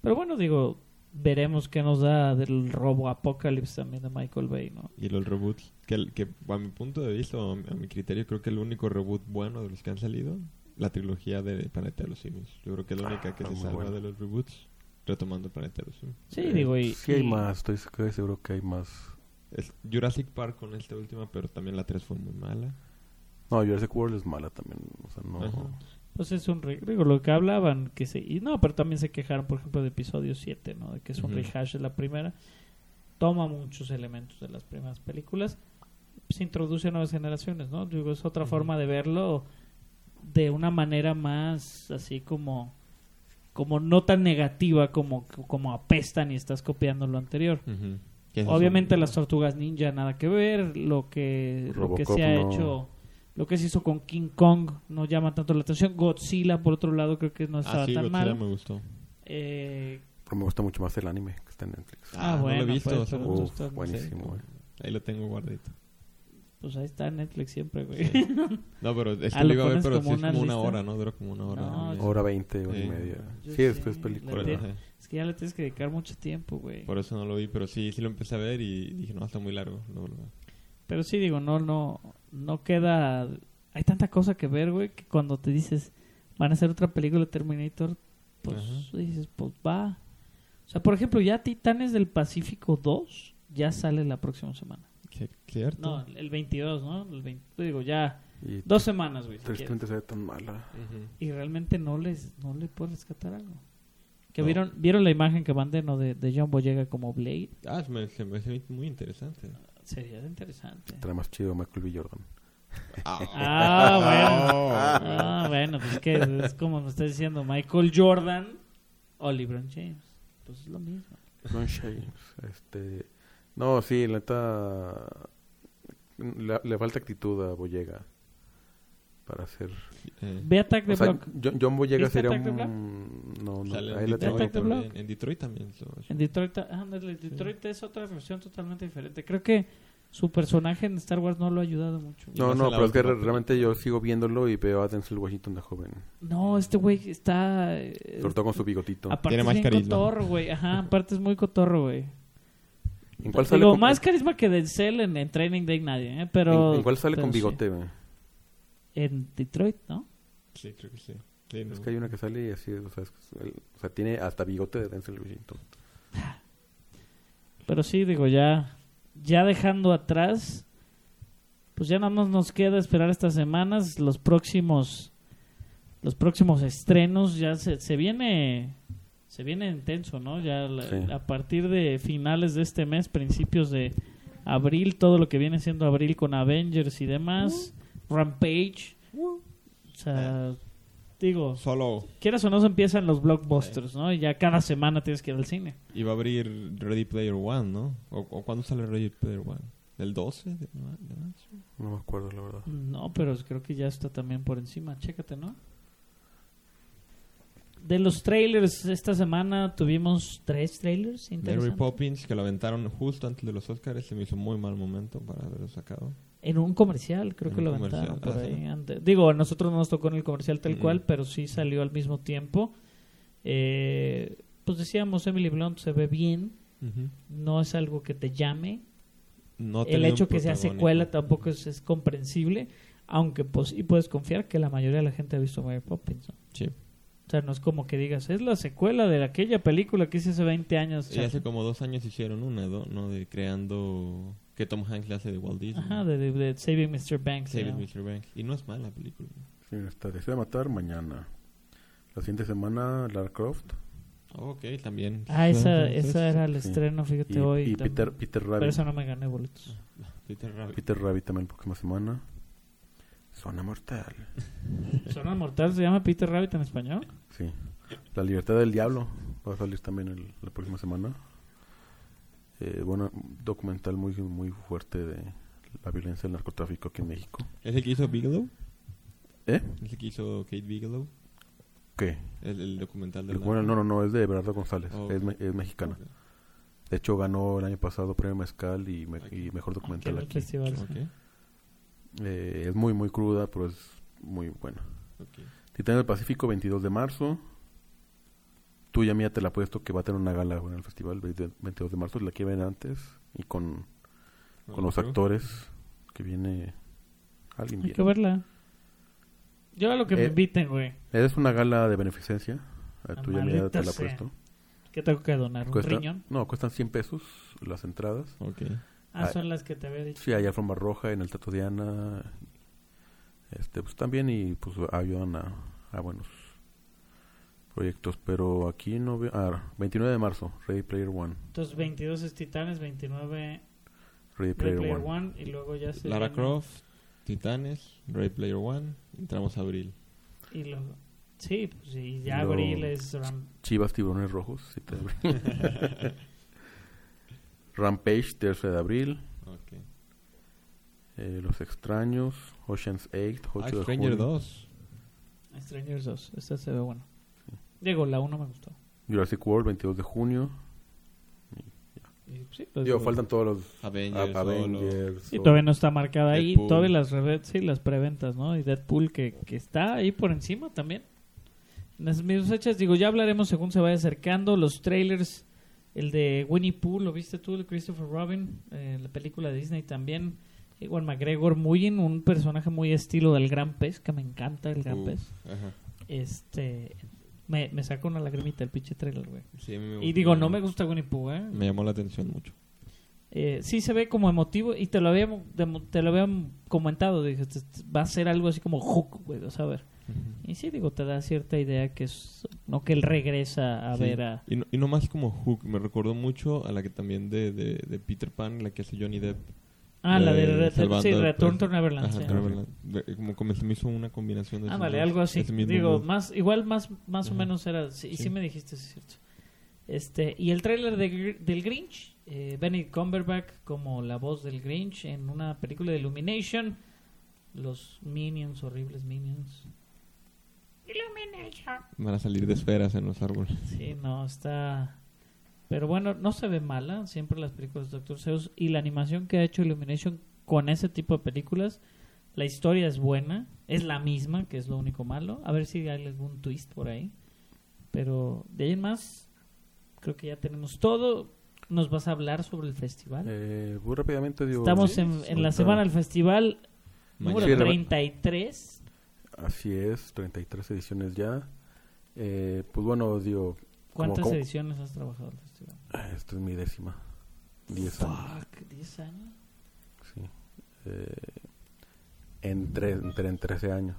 Pero bueno, digo, veremos qué nos da del robo Apocalypse también de Michael Bay, ¿no? Y los reboots, que, el- que a mi punto de vista, o a mi criterio, creo que el único reboot bueno de los que han salido, la trilogía de Planeta de los Simios. Yo creo que es la única que Ah, se muy salva bueno. de los reboots, retomando Planeta de los Simios. Sí, Eh, digo, y... sí hay y- más estoy estoy seguro que hay más Es Jurassic Park con esta última, pero también la 3 fue muy mala. no Jurassic World es mala también o sea no Ajá. Pues es un re- digo, lo que hablaban, que se... Y no, pero también se quejaron, por ejemplo, de episodio 7, ¿no? De que es un rehash de la primera. Toma muchos elementos de las primeras películas. Se introduce a nuevas generaciones, ¿no? Digo, es otra forma de verlo de una manera más así como como no tan negativa como como apestan y estás copiando lo anterior. Obviamente son- las tortugas ninja nada que ver, lo que lo que se ha no. hecho lo que se hizo con King Kong no llama tanto la atención. Godzilla por otro lado creo que no estaba Ah, sí, tan Godzilla mal. me gustó. Eh, pero me gusta mucho más el anime que está en Netflix Ah, no bueno, lo he visto. pues, pero Uf, estás- buenísimo güey. Ahí lo tengo guardito. Pues ahí está en Netflix siempre, güey. Sí. No, pero es Ah, que lo lo iba a ver, pero como sí es como una hora, ¿no? Dura como una hora. No, y- Hora veinte, hora y media. Yo Sí, sé, es película. ajá. Es que ya le tienes que dedicar mucho tiempo, güey. Por eso no lo vi, pero sí, sí lo empecé a ver y dije, no, está muy largo. lo veo. Pero sí, digo, no, no, no queda... Hay tanta cosa que ver, güey, que cuando te dices, van a hacer otra película de Terminator, pues Ajá. dices, pues va. O sea, por ejemplo, ya Titanes del Pacífico 2 ya sale la próxima semana. Sí, ¿Cierto? No, el 22, ¿no? El 20, digo, ya Y dos semanas, güey. tristemente se ve tan mala. Y realmente no les no le puedes rescatar algo. Que No. vieron vieron la imagen que mandé no de, de John Boyega como Blade. Ah, se me, se me hace muy interesante. Sería interesante. Trae más chido Michael B. Jordan. Ah, bueno. Ah, bueno, pues es que es como me está diciendo Michael Jordan o LeBron James. Pues es lo mismo. Ron James. Este, no, sí, la neta. Le, le falta actitud a Boyega para hacer. Eh, O Ve Attack the sea, Block. John, John Boyega ¿Viste sería Block? un. No, no, sale ahí en la tengo. Attack Detroit the pero- Block. también. En Detroit también. En Detroit, ah, ándale, Detroit es otra versión totalmente diferente. Creo que su personaje en Star Wars no lo ha ayudado mucho. No, no, en la pero es que realmente yo sigo viéndolo y veo a Denzel Washington de joven. No, este güey está... eh, Sobre todo con su bigotito. Aparte Tiene es más bien carisma. cotorro, güey. Ajá, aparte es muy cotorro, güey. ¿En cuál sale Digo, con, más carisma que Denzel en, en Training Day nadie, ¿eh? Pero... en- en cuál sale pero con sí. bigote, güey? En Detroit, ¿no? Sí, creo que sí. Sí, no. Es que hay una que sale y así, o sea, es- el- o sea, tiene hasta bigote de Denzel Washington. Pero sí, digo, ya... Ya dejando atrás... Pues ya nada más nos queda esperar estas semanas. Los próximos... Los próximos estrenos ya se, se viene... Se viene intenso, ¿no? Ya la- Sí. a partir de finales de este mes, principios de abril, todo lo que viene siendo abril con Avengers y demás. Rampage. O sea, digo, Solo quieras o no, se empiezan los blockbusters, ¿no? Y ya cada semana tienes que ir al cine. iba a abrir Ready Player One, ¿no? ¿O, o cuándo sale Ready Player One? ¿El 12 de, marzo? No me acuerdo, la verdad. No, pero creo que ya está también por encima. Chécate, ¿no? De los trailers, esta semana tuvimos tres trailers Mary interesantes. Poppins, que lo aventaron justo antes de los Oscars, se me hizo muy mal momento para haberlo sacado. En un comercial, creo En que lo aventaron por ah, ahí sí. antes. Digo, a nosotros no nos tocó en el comercial tal Mm. cual, pero sí salió al mismo tiempo. Eh, pues decíamos, Emily Blunt se ve bien, no es algo que te llame. No el hecho que sea secuela tampoco es, es comprensible, aunque pues y puedes confiar que la mayoría de la gente ha visto Mary Poppins. ¿no? Sí. O sea, no es como que digas, es la secuela de aquella película que hice hace 20 años. Y hace como dos años hicieron una, ¿no? ¿no? De creando... Que Tom Hanks le hace de Walt Disney. Ajá, de, de- de Saving Mr. Banks. Save ¿no? Mr. Banks. Y no es mala la película. Sí, está Deseo de matar mañana. La siguiente semana, Lara Croft. Oh, ok, también. Ah, esa, Entonces, esa era el sí. estreno, fíjate, Y, hoy. y. Peter, Peter Pero Rabbit. eso no me gané boletos. Peter Rabbit. Peter Rabbit también próxima semana. Zona Mortal. ¿Zona Mortal se llama Peter Rabbit en español? Sí. La Libertad del Diablo va a salir también el- la próxima semana. Eh, bueno, documental muy muy fuerte de la violencia del narcotráfico aquí en México. ¿Es el que hizo Bigelow? ¿Eh? ¿Es el que hizo Kate Bigelow? ¿Qué? El, el documental de Bueno, no, no, no, es de Bernardo González. Oh, es, ok. me- es mexicana. De hecho, ganó el año pasado premio Mezcal y, me- y mejor documental aquí. festival. Eh, es muy, muy cruda, pero es muy buena. Titán del Pacífico, 22 de marzo. Tú ya mía te la he puesto que va a tener una gala en el festival, 20 22 de marzo. La que ven antes y con, con los actores que viene alguien Hay bien. que verla. Yo a lo que me Eh, inviten, güey. Es una gala de beneficencia. Eh, Tú ya mía te la he sea. puesto. ¿Qué tengo que donar? ¿Un Cuesta- riñón? no, cuestan 100 pesos las entradas. Ok. Ah, Ah, son las que te había dicho. Sí, hay alfombra roja en el Tato Diana. Este, pues también y pues ayudan a, a buenos proyectos. Pero aquí no veo. Ah, 29 de marzo, Ready Player One. Entonces 22 es Titanes, 29 Ready Ready Player, Player One. One. y luego ya se Lara viene- Croft, Titanes, Ready Player One. Entramos a abril. Y luego... Sí, pues y ya abril es... Ram- Chivas Tiburones Rojos. 7 de abril. Rampage, 13 de abril. Ok. Eh, Los Extraños, Ocean's 8, 8 Ah, de Stranger junio. 2. Strangers 2. Esta se ve bueno. Diego, la 1 me gustó. Jurassic World, 22 de junio. Y, sí, lo Digo, digo. faltan todos los Avengers, a- solo. Avengers. Y o- todavía no está marcada ahí. Deadpool. Todavía las, reve- sí, las preventas, ¿no? Y Deadpool que, que está ahí por encima también. En las mismas fechas, digo, ya hablaremos según se vaya acercando. Los trailers, el de Winnie Pooh, ¿lo viste tú? El Christopher Robin, eh, la película de Disney también. Igual McGregor, muy en un personaje muy estilo del Gran Pez, que me encanta el Gran Uf, Pez. ajá. Este, me, me saca una lagrimita el pinche trailer, güey. Sí, a mí me Y digo, no me gusta Winnie Pooh, ¿eh? Me llamó la atención mucho. Eh, sí se ve como emotivo y te lo había demo- te lo habían comentado dije "Este- este va a ser algo así como Hook güey o sea, a ver y sí digo te da cierta idea que es no que él regresa a Sí. ver a Y no, y no más como Hook, me recordó mucho a la que también de, de, de Peter Pan, la que hace Johnny Depp. Ah la de Re- Salvando sí Return to Neverland Ajá, sí. Neverland. De- Como, como se me hizo una combinación de Ándale, dos, algo así. Digo más igual más más o menos era sí, y sí Sí. me dijiste es cierto. Este y el tráiler de Gr- del Grinch eh, Benedict Cumberbatch como la voz del Grinch en una película de Illumination. Los Minions horribles Minions. Van a salir de esferas en los árboles. Sí, no, está... Pero bueno, no se ve mala, siempre las películas de Dr. Seuss y la animación que ha hecho Illumination con ese tipo de películas, la historia es buena, es la misma, que es lo único malo. A ver si hay algún twist por ahí. Pero de ahí en más, creo que ya tenemos todo. ¿Nos vas a hablar sobre el festival? Eh, muy rápidamente digo... Estamos sí, en, en la semana del festival número. Sí, la- 33. Así es, 33 ediciones ya. Eh, pues bueno, digo, ¿Cuántas como- ediciones has trabajado ah, esta es mi décima. 10 años. Fuck, 10 años. Sí. Eh, en, tre- entre en 13 años.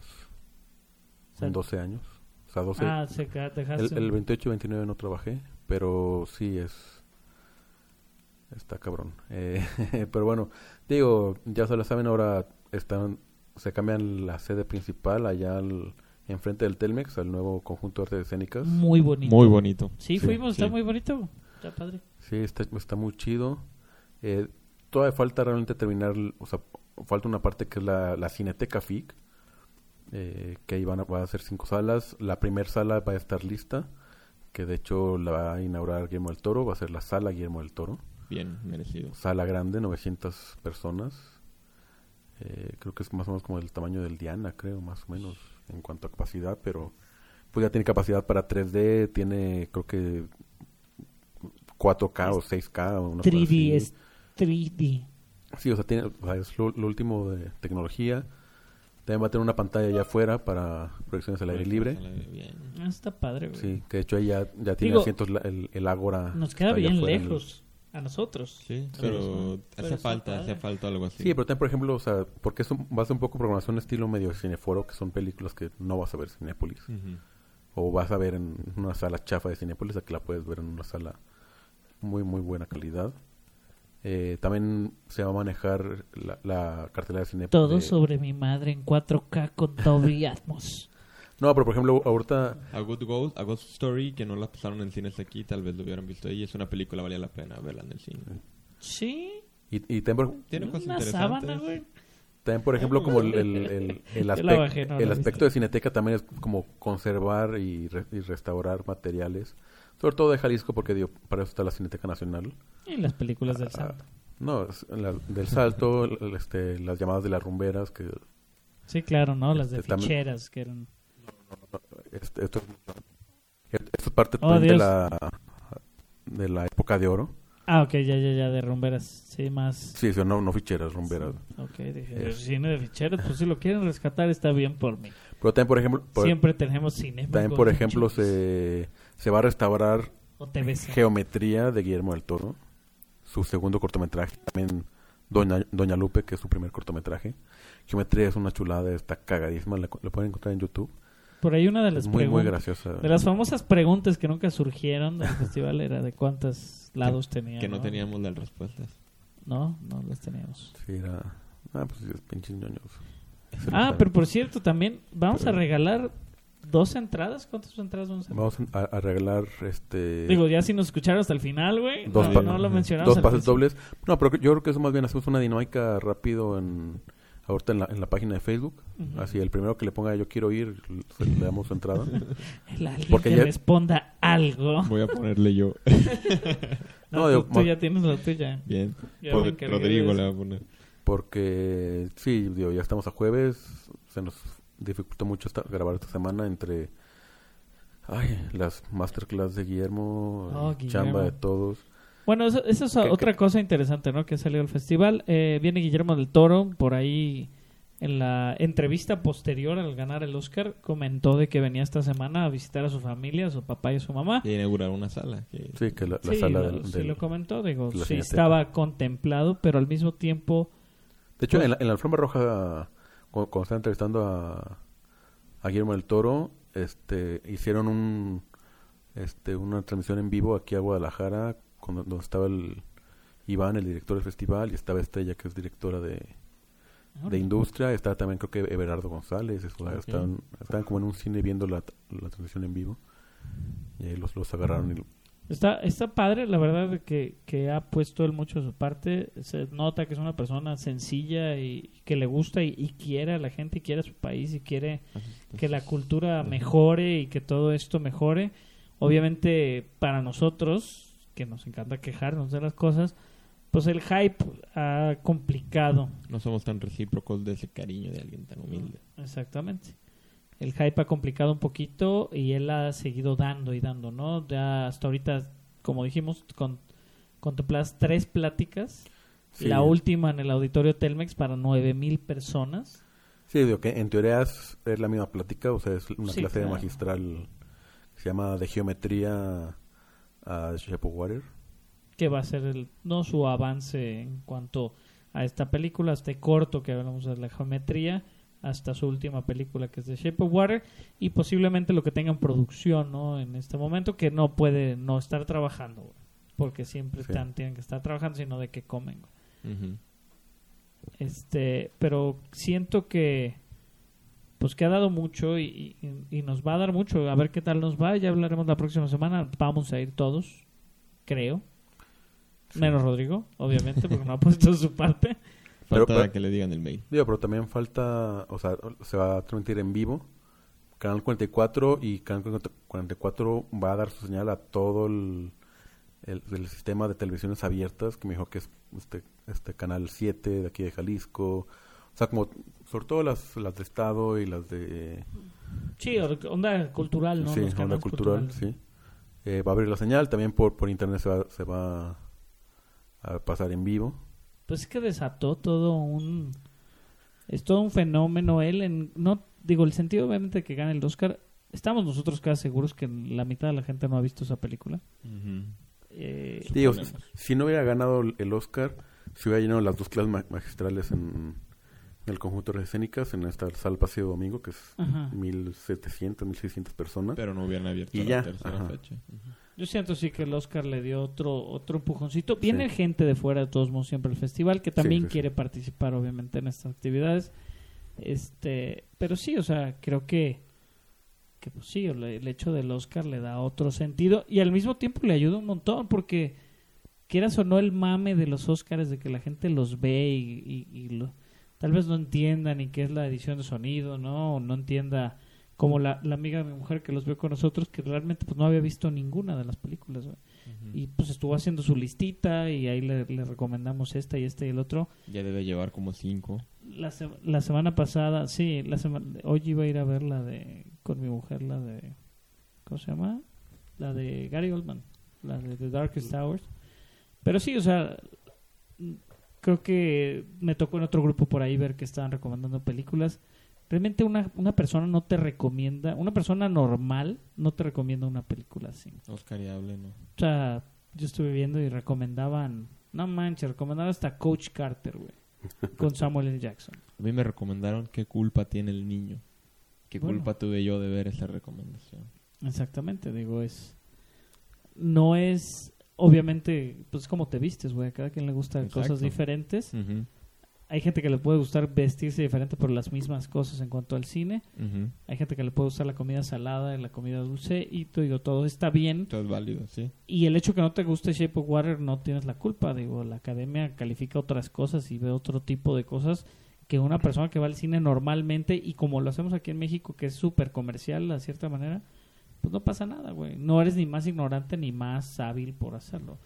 O sea, En 12 años. O sea, 12. Ah, se dejaste... el, el 28 y 29 no trabajé, pero sí es. Está cabrón. Eh, pero bueno, digo, ya se lo saben, ahora están, se cambian la sede principal allá al, enfrente del Telmex, al nuevo conjunto de artes escénicas. Muy bonito. Muy bonito. Sí, Sí, fuimos, está muy bonito. Está padre. Sí, está, está muy chido. Eh, todavía falta realmente terminar, o sea, falta una parte que es la, la Cineteca FIC, eh, que ahí van a, va a ser cinco salas. La primera sala va a estar lista, que de hecho la va a inaugurar Guillermo del Toro, va a ser la sala Guillermo del Toro. Bien merecido. Sala grande, 900 personas. Eh, creo que es más o menos como el tamaño del Diana, creo, más o menos, en cuanto a capacidad, pero pues ya tiene capacidad para 3D, tiene creo que 4K o 6K o una cosa 3D así. es 3D. Sí, o sea, tiene, o sea, es lo, lo último de tecnología. También va a tener una pantalla allá afuera para proyecciones al aire libre. Bien. Ah, está padre, güey. Sí, que de hecho ahí ya, ya tiene Digo, asientos la- el, el Ágora. Nos queda bien en el- lejos a nosotros. Sí, Pero- pero pero hace está falta, hace falta algo así. Sí, pero también, por ejemplo, o sea, porque es un- va a ser un poco programación estilo medio cineforo, que son películas que no vas a ver en Cinépolis. Ujú. O vas a ver en una sala chafa de Cinépolis, aquí la puedes ver en una sala muy, muy buena calidad. Eh, también se va a manejar la, la cartelera de Cinépolis. Todo de- sobre mi madre en 4K con Dolby Atmos. No, pero por ejemplo, ahorita A Good Ghost, A Ghost Story, que no la pasaron en cines aquí, tal vez lo hubieran visto ahí. Es una película, valía la pena verla en el cine. Sí. Y, y también, por, Tiene cosas Una interesantes. sábana, güey. también, por ejemplo, como el, el, el, el Yo aspec- la bajé, no el aspecto de Cineteca también es como conservar y, re- y restaurar materiales. Sobre todo de Jalisco, porque digo, para eso está la Cineteca Nacional. Y las películas del Ah, santo. no, la- del salto, el- este, las llamadas de las rumberas, que Sí, claro, ¿no? Las de este, también- ficheras que eran... este, esto, esto es parte Oh, también de la, de la época de oro. Ah, ok, ya, ya, ya, de rumberas. Sí, más... Sí, sí, no, no ficheras, rumberas. Ok, dije, Es- cine de ficheras, pues si lo quieren rescatar está bien por mí. Pero también, por ejemplo, por, Siempre tenemos cine. también, por ejemplo se, se va a restaurar. Geometría de Guillermo del Toro, su segundo cortometraje, también Doña, Doña Lupe, que es su primer cortometraje. Geometría es una chulada, está cagadísima, la, la pueden encontrar en YouTube. Por ahí una de las muy, muy graciosa. De las famosas preguntas que nunca surgieron del festival era de cuántos lados tenía. Que no teníamos las respuestas. No, no las teníamos. Sí, era... Ah, pues sí, es pinches ñoños. Ah, pero por cierto, también vamos a regalar dos entradas. ¿Cuántas entradas vamos a Vamos a, a regalar este... Digo, ya si nos escucharon hasta el final, güey. dos, No, no lo mencionamos. dos pases dobles. No, pero yo creo que eso más bien hacemos una dinámica rápido en... Ahorita en la, en la página de Facebook. Así, el primero que le ponga yo quiero ir, le damos su entrada. El alguien Porque que ya- responda algo. Voy a ponerle yo. No, No, tú, digo, tú ma- ya tienes la tuya. Bien. Ya Por- Rodrigo eso. va a poner. Porque, sí, digo, ya estamos a jueves. Se nos dificultó mucho esta- grabar esta semana entre ay, las masterclass de Guillermo, Oh, chamba de todos. Bueno, eso, eso es ¿Qué- otra cosa interesante, ¿no? Que salió el festival. Eh, viene Guillermo del Toro, por ahí en la entrevista posterior al ganar el Oscar, comentó de que venía esta semana a visitar a su familia, a su papá y a su mamá. Y inaugurar una sala. que- Sí, que la, la sí, sala lo, del, sí del- lo comentó, digo, sí estaba contemplado, pero al mismo tiempo, De hecho, Pues- en, la, en la alfombra roja, cu- cuando, estaba entrevistando a, a Guillermo del Toro, este, hicieron un, este, una transmisión en vivo aquí a Guadalajara, donde estaba el Iván, el director del festival, y estaba Estrella, que es directora de, de industria, estaba también creo que Everardo González, estaban, estaban como en un cine viendo la, la transmisión en vivo, y ahí los, los agarraron y lo- Está, está padre, la verdad, que, que ha puesto él mucho de su parte. Se nota que es una persona sencilla y que le gusta y, y quiere a la gente y quiere a su país y quiere que la cultura mejore y que todo esto mejore. Obviamente, para nosotros, que nos encanta quejarnos de las cosas, pues el hype ha complicado. No somos tan recíprocos de ese cariño de alguien tan humilde. Exactamente. El hype ha complicado un poquito y él ha seguido dando y dando, ¿no? Ya hasta ahorita, como dijimos, con, contempladas tres pláticas. Sí. La última en el auditorio Telmex para nueve mil personas. Sí, digo que en teoría es, es la misma plática, o sea, es una Sí, clase claro. magistral que se llama de geometría a Water. que va a ser el, no su avance en cuanto a esta película, este corto que hablamos de la geometría, hasta su última película que es The Shape of Water y posiblemente lo que tenga en producción ¿no? en este momento que no puede no estar trabajando güey, porque siempre Sí. están, tienen que estar trabajando sino de que comen güey. Este pero siento que pues que ha dado mucho y, y- y nos va a dar mucho a ver qué tal nos va ya hablaremos la próxima semana vamos a ir todos creo menos Rodrigo obviamente porque no ha puesto su parte Falta pero- que le digan el mail. Digo, pero también falta, o sea, se va a transmitir en vivo. Canal 44 y Canal 44 va a dar su señal a todo el, el, el sistema de televisiones abiertas, que me dijo que es este, este Canal 7 de aquí de Jalisco. O sea, como sobre todo las, las de Estado y las de... Sí, onda cultural, ¿no? sí, Los onda cultural, culturales. sí. Eh, va a abrir la señal, también por, por internet se va, se va a pasar en vivo. Pues es que desató todo un... Es todo un fenómeno él en... No, digo, el sentido obviamente de que gane el Oscar... Estamos nosotros casi seguros que la mitad de la gente no ha visto esa película. Eh, Digo, si no hubiera ganado el- Oscar, se hubiera llenado las dos clases ma- magistrales en, el conjunto de escénicas, en esta sala Paseo Domingo, que es Ajá. 1700, 1600 personas. Pero no hubieran abierto Y la ya, tercera ajá. fecha. Yo siento sí que el Oscar le dio otro otro empujoncito. Viene Sí. gente de fuera de todos modos siempre al festival que también sí, sí. quiere participar obviamente en estas actividades. Este, pero sí, o sea, creo que que pues sí, el, el hecho del Oscar le da otro sentido y al mismo tiempo le ayuda un montón porque quieras o no el mame de los Oscars de que la gente los ve y, y- y lo- tal vez no entienda ni qué es la edición de sonido, ¿no? O no entienda como la, la amiga de mi mujer que los vio con nosotros que realmente pues no había visto ninguna de las películas y pues estuvo haciendo su listita y ahí le, le recomendamos esta y este y el otro. Ya debe llevar como cinco. la, se- la semana pasada sí la semana hoy iba a ir a ver la de con mi mujer la de ¿cómo se llama? la de Gary Oldman la de The Darkest Hours. Pero sí o sea creo que me tocó en otro grupo por ahí ver que estaban recomendando películas realmente una, una persona no te recomienda una persona normal no te recomienda una película así Oscariable, ¿no? o sea, yo estuve viendo y recomendaban, no manches, recomendaban hasta Coach Carter, güey, con Samuel L. Jackson. A mí me recomendaron qué culpa tiene el niño. ¿Qué Bueno. culpa tuve yo de ver esa recomendación? Exactamente, digo, es. No es. Obviamente, pues como te vistes, güey. A cada quien le gustan cosas diferentes. Ujú, Hay gente que le puede gustar vestirse diferente por las mismas cosas en cuanto al cine. Hay gente que le puede gustar la comida salada y la comida dulce. Y te digo, todo está bien. Todo es válido, sí. Y el hecho que no te guste Shape of Water no tienes la culpa. Digo, la academia califica otras cosas y ve otro tipo de cosas que una persona que va al cine normalmente y como lo hacemos aquí en México, que es súper comercial a cierta manera, pues no pasa nada, güey. No eres ni más ignorante ni más hábil por hacerlo.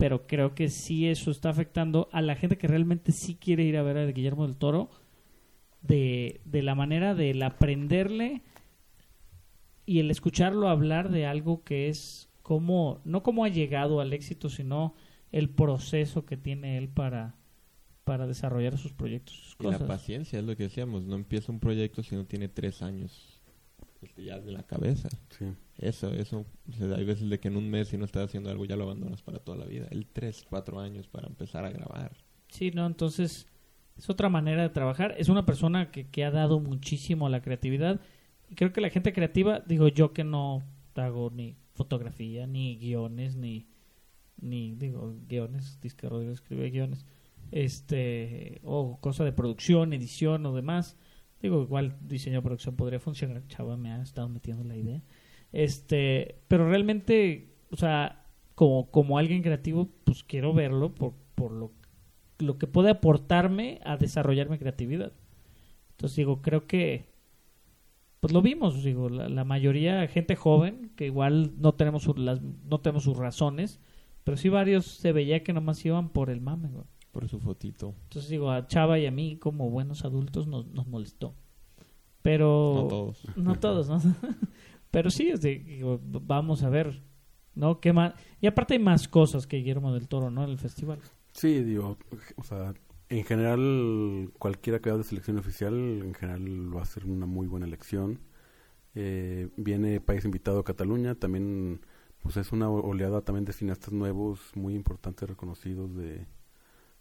Pero creo que sí eso está afectando a la gente que realmente sí quiere ir a ver a Guillermo del Toro de, de la manera del aprenderle y el escucharlo hablar de algo que es como, no cómo ha llegado al éxito, sino el proceso que tiene él para, para desarrollar sus proyectos, sus Y la cosas. paciencia es lo que decíamos, no empieza un proyecto si no tiene tres años este, ya de la cabeza. Sí. Eso, eso, o sea, hay veces de que en un mes si no estás haciendo algo ya lo abandonas para toda la vida. El tres, cuatro años para empezar a grabar. Sí, no, entonces es otra manera de trabajar. Es una persona que, que ha dado muchísimo a la creatividad. Y creo que la gente creativa, digo yo que no hago ni fotografía, ni guiones, ni, ni digo, guiones, dice que Rodrigo escribe guiones, este, o cosa de producción, edición o demás. Digo, igual diseño de producción podría funcionar. Chava me ha estado metiendo la idea. Este, pero realmente, o sea, como, como alguien creativo, pues quiero verlo por, por lo, lo que puede aportarme a desarrollar mi creatividad. Entonces digo, creo que pues lo vimos, digo, la, la mayoría gente joven que igual no tenemos sus, las, no tenemos sus razones, pero sí varios se veía que nomás iban por el mame, güey. Por su fotito. Entonces digo, a Chava y a mí como buenos adultos nos, nos molestó. Pero No todos. no todos, ¿no? Pero sí, es de- digo, vamos a ver, ¿no? ¿Qué más? Y aparte hay más cosas que Guillermo del Toro, ¿no? En el festival. Sí, digo, o sea, en general, cualquiera que haga de selección oficial, en general va a ser una muy buena elección. Eh, viene país invitado Cataluña, también pues es una oleada también de cineastas nuevos, muy importantes, reconocidos de,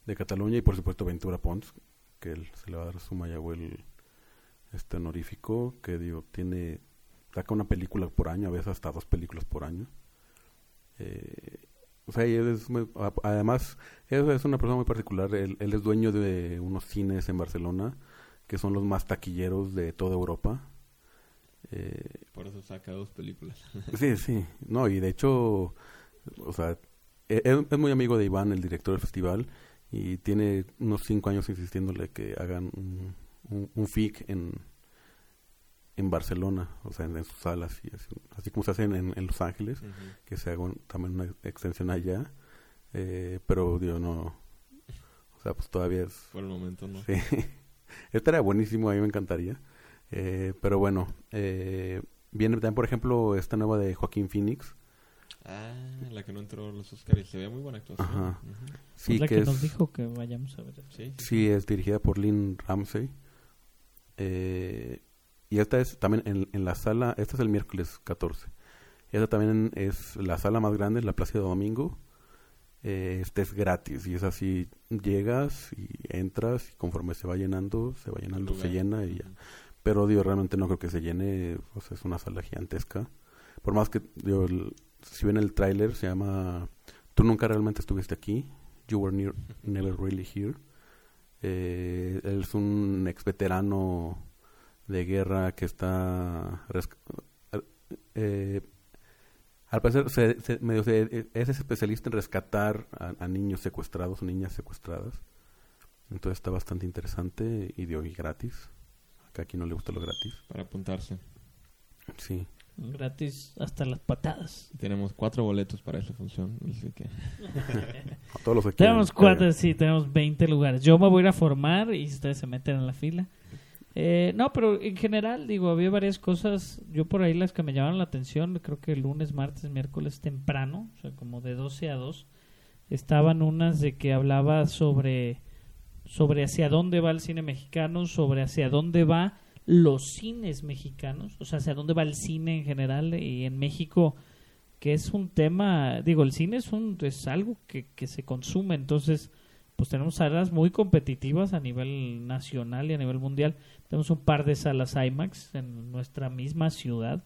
de Cataluña y por supuesto Ventura Pons, que él se le va a dar su Mayagüel este honorífico, que digo, tiene, saca una película por año, a veces hasta dos películas por año. Eh, o sea, él es muy- además, él es una persona muy particular. Él, él es dueño de unos cines en Barcelona que son los más taquilleros de toda Europa. Eh, Por eso saca dos películas. sí, sí. No, y de hecho, o sea, e- él es muy amigo de Iván, el director del festival, y tiene unos cinco años insistiéndole que hagan un, un, un FIC en, en Barcelona, o sea, en, en sus salas, y así, así como se hace en, en Los Ángeles que se haga un- también una extensión allá, eh, pero digo, no, o sea, pues todavía es, Por el momento no. sí, estaría buenísimo, a mí me encantaría, eh, pero bueno, eh, viene también, por ejemplo, esta nueva de Joaquín Phoenix, Ah, la que no entró a los Oscars. Se ve muy buena actuación. Ajá. Sí, Es la que, que, es, nos dijo que vayamos a ver. Sí, sí. sí, es dirigida por Lynn Ramsey, eh, y esta es también en, en la sala, esta es el miércoles 14, esta también es la sala más grande, la Plaza de Domingo, eh, este es gratis y es así, llegas y entras y conforme se va llenando, se va llenando, se llena y ya. Pero digo, realmente no creo que se llene, o sea, es una sala gigantesca. Por más que, digo, el- si ven el tráiler, se llama Tú nunca realmente estuviste aquí, You were near- never really here. Eh, él es un ex veterano de guerra que está eh, al parecer se, se- medio se- es especialista en rescatar a, a niños secuestrados o niñas secuestradas. Entonces está bastante interesante y de hoy gratis. Acá aquí no le gusta lo gratis. Para apuntarse. sí Gratis hasta las patadas. Tenemos cuatro boletos para esa función. Así que a todos los que Tenemos cuatro, sí, tenemos 20 lugares. Yo me voy a ir a formar y ustedes se meten en la fila. Eh, no, pero en general, digo, había varias cosas. Yo por ahí las que me llamaron la atención, creo que lunes, martes, miércoles temprano, o sea, como de 12 a 2, estaban unas de que hablaba sobre, sobre hacia dónde va el cine mexicano, sobre hacia dónde va los cines mexicanos, o sea, hacia dónde va el cine en general y en México que es un tema, digo, el cine es un es algo que, que se consume, entonces pues tenemos salas muy competitivas a nivel nacional y a nivel mundial. Tenemos un par de salas IMAX en nuestra misma ciudad,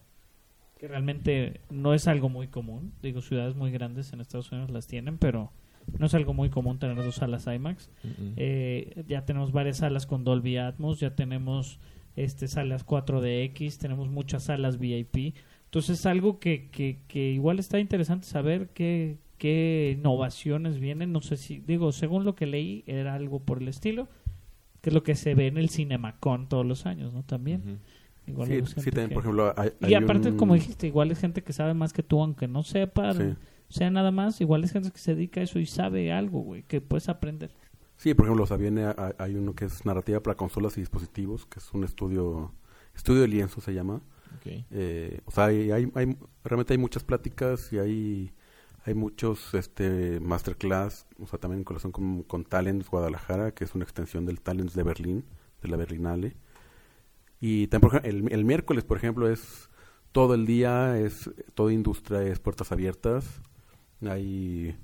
que realmente no es algo muy común. Digo, ciudades muy grandes en Estados Unidos las tienen, pero no es algo muy común tener dos salas IMAX. Eh, ya tenemos varias salas con Dolby Atmos, ya tenemos este salas 4DX, tenemos muchas salas VIP. Entonces es algo que, que, que igual está interesante saber qué, qué innovaciones vienen. No sé si, digo, según lo que leí, era algo por el estilo, que es lo que se ve en el Cinemacon todos los años, ¿no? También. Igual Sí, también, que- por ejemplo, hay, Y aparte, un- como dijiste, igual es gente que sabe más que tú, aunque no sepa, Sí. sea nada más, igual es gente que se dedica a eso y sabe algo, güey, que puedes aprender. Sí, por ejemplo, o sea, viene, a- hay uno que es narrativa para consolas y dispositivos, que es un estudio, estudio de lienzo se llama. Eh, o sea, hay, hay- hay- realmente hay muchas pláticas y hay, hay muchos este, masterclass, o sea, también en colación con, con Talents Guadalajara, que es una extensión del Talents de Berlín, de la Berlinale. Y también, por ejemplo, el, el miércoles, por ejemplo, es todo el día, es toda industria, es puertas abiertas. Hay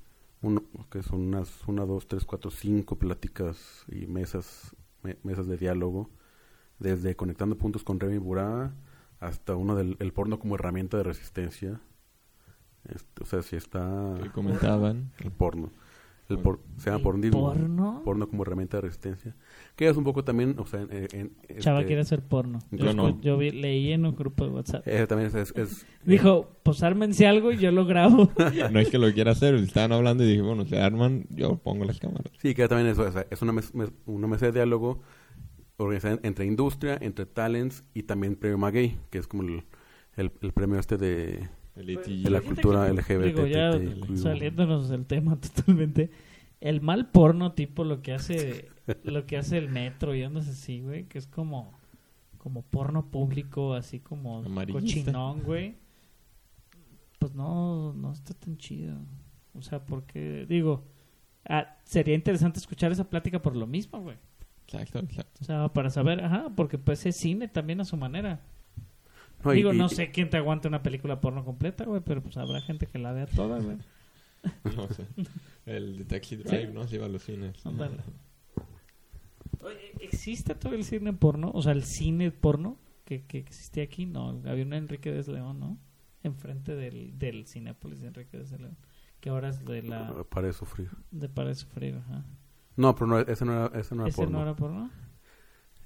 uno, que son unas, una, dos, tres, cuatro, cinco pláticas y mesas, me- mesas de diálogo, desde conectando puntos con Remy Burá hasta uno del el porno como herramienta de resistencia. Este, o sea, si está Que comentaban. el porno. El por, se llama ¿El pornismo. porno? Porno como herramienta de resistencia. Que es un poco también, o sea, en, en- Chava este, quiere hacer porno. yo Yo, no. yo vi- leí en un grupo de WhatsApp. eh, también es, es- es- Dijo, pues ármense algo y yo lo grabo. No es que lo quiera hacer, estaban hablando y dije, bueno, se arman, yo pongo las cámaras. Sí, que también eso, o sea, es una, mes- mes- una mesa de diálogo organizada entre industria, entre talents y también premio Maguey, que es como el, el, el premio este de, El de la cultura que, LGBT. Digo, ya saliéndonos del tema totalmente. El mal porno tipo lo que hace lo que hace el metro y andas así, güey, que es como como porno público, así como Amarillista. cochinón, güey. Pues no no está tan chido. O sea, porque digo, ah, sería interesante escuchar esa plática por lo mismo, güey. Exacto, exacto. O sea, para saber, ajá, porque pues es cine también a su manera. No, y- Digo, y- no sé quién te aguanta una película porno completa, güey, pero pues habrá gente que la vea toda, güey. No sé. El de Taxi Drive, Sí. ¿no? Se iba a los cines. Ándale. Oye, ¿Existe todo el cine porno? O sea, el cine porno que, que existía aquí, no. Había un Enrique de León, ¿no? Enfrente del, del Cinépolis de Enrique de León. Que ahora es de la. Para de sufrir. de Para de Sufrir, ajá. No, pero no, ese no era, ese no era ¿Ese porno. no era porno?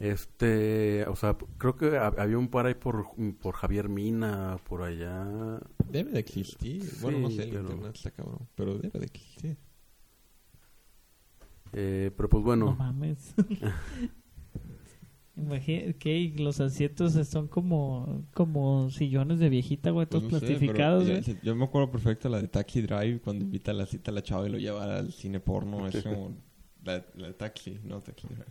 Este, o sea, creo que hab- había un par ahí por, por Javier Mina, por allá. Debe de existir. Bueno, no sé, el pero- internet está cabrón. Pero debe de existir. Eh, pero pues bueno, No mames. Imagínate que los asientos son como, como sillones de viejita, güey, Pues todos no sé, plastificados, yo me acuerdo perfecto la de Taxi Drive cuando invita a la cita a la chava y lo lleva al cine porno. Es como la, la de Taxi, no Taxi Drive.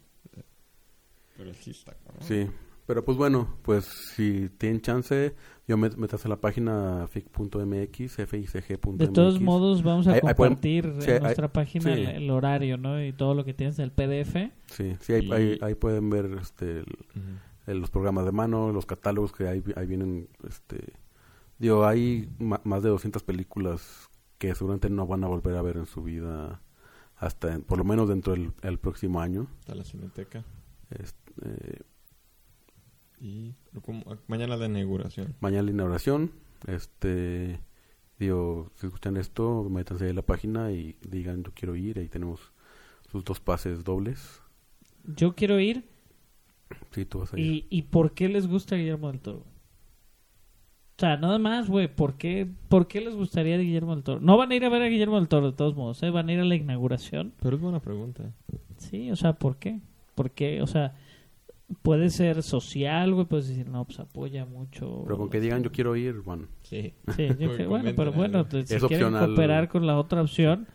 Pero sí está cabrón. sí. Pero pues bueno, pues si tienen chance, yo me metas a la página fic.mx, ficg.mx. De todos modos, vamos a Ahí- ahí pueden- compartir sí, en ahí- nuestra página sí. el, el horario, ¿no? Y todo lo que tienes del PDF. Sí, sí, ahí, Y- ahí, ahí pueden ver este, el- el- los programas de mano, los catálogos que ahí, ahí vienen. Este, digo, hay ma- más de 200 películas que seguramente no van a volver a ver en su vida hasta, en- por lo menos dentro del el próximo año. Está la cineteca. Este, eh, Y como- mañana la inauguración. mañana la inauguración. Este, digo, si escuchan esto, métanse ahí a la página y digan yo quiero ir. Ahí tenemos sus dos pases dobles. Yo quiero ir. Sí, tú vas a ir. ¿Y, ¿Y por qué les gusta Guillermo del Toro? O sea, nada más, güey. ¿por qué, ¿Por qué les gustaría de Guillermo del Toro? No van a ir a ver a Guillermo del Toro, de todos modos. ¿eh? Van a ir a la inauguración. Pero es buena pregunta. Sí, o sea, ¿por qué? ¿Por qué? O sea, puede ser social, güey. Puedes decir, no, pues apoya mucho. Pero con que digan yo quiero ir, bueno. Sí. Sí, yo Porque creo- bueno, pero bueno, te- si Es quieren opcional. cooperar con la otra opción,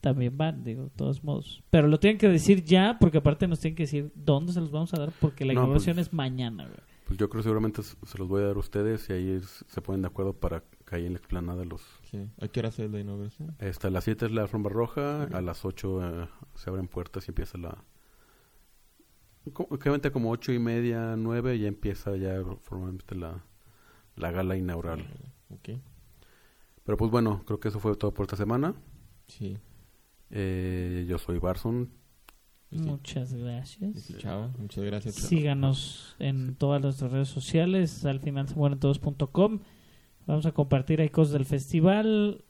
también van, digo, de todos modos. Pero lo tienen que decir ya, porque aparte nos tienen que decir dónde se los vamos a dar, porque la No, inauguración pues- es mañana, güey. Pues yo creo que seguramente se los voy a dar a ustedes y ahí es- se ponen de acuerdo para que ahí en la explanada los... Sí. ¿A qué hora hace la inauguración? Hasta las 7 es la alfombra roja, a las 8 eh, se abren puertas y empieza la... como- Obviamente como ocho y media, 9 ya empieza ya formalmente la, la gala inaugural. Ok. Pero pues bueno, creo que eso fue todo por esta semana. Sí. Eh, yo soy Barson. Sí. Muchas gracias. muchas gracias. Síganos en todas nuestras redes sociales, al final se mueren todos.com. Vamos a compartir ahí cosas del festival.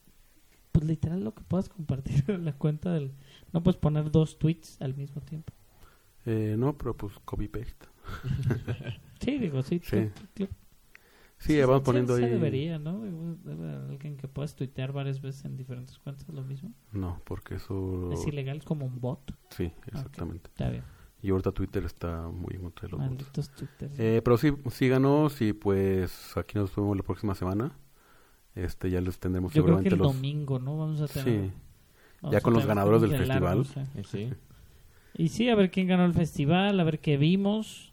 Pues literal lo que puedas compartir en la cuenta del... No puedes poner dos tweets al mismo tiempo. Eh, no, pero pues copy paste. Sí, digo, sí. Sí. clic. Sí, vamos poniendo se ahí... debería, ¿no? Alguien que puedas tuitear varias veces en diferentes cuentas lo mismo. No, porque eso... Es ilegal, es como un bot. Sí, exactamente. Está bien. Y ahorita Twitter está muy en contra de los bots. Malditos Twitter. Eh, pero sí, síganos y pues aquí nos vemos la próxima semana. Este, ya les tendremos Yo creo que seguramente el los... domingo, ¿no? Vamos a tener. Sí, vamos ya con los ganadores del festival. largos, eh. Eh, sí. Y sí, a ver quién ganó el festival, a ver qué vimos.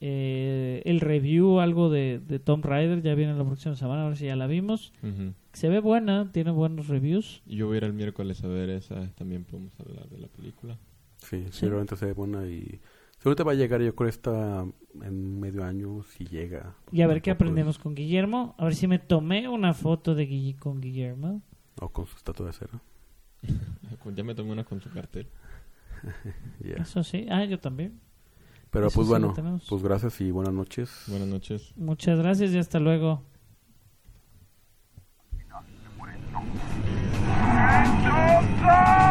Eh, el review, algo de, de Tomb Raider, ya viene la próxima semana, a ver si ya la vimos. Ujú. Se ve buena, tiene buenos reviews. Y Yo voy a ir el miércoles a ver esa. También podemos hablar de la película. sí, Sí. seguramente se ve buena y seguramente va a llegar yo creo esta en medio año si llega. Y a ver qué aprendemos con Guillermo. A ver si me tomé una foto de Guille con Guillermo. O con su estatua de cera. Ya me tomé una con su cartel. Eso sí. Ah, yo también. Pero pues bueno, pues gracias y buenas noches. Buenas noches. Muchas gracias y hasta luego. ¡No!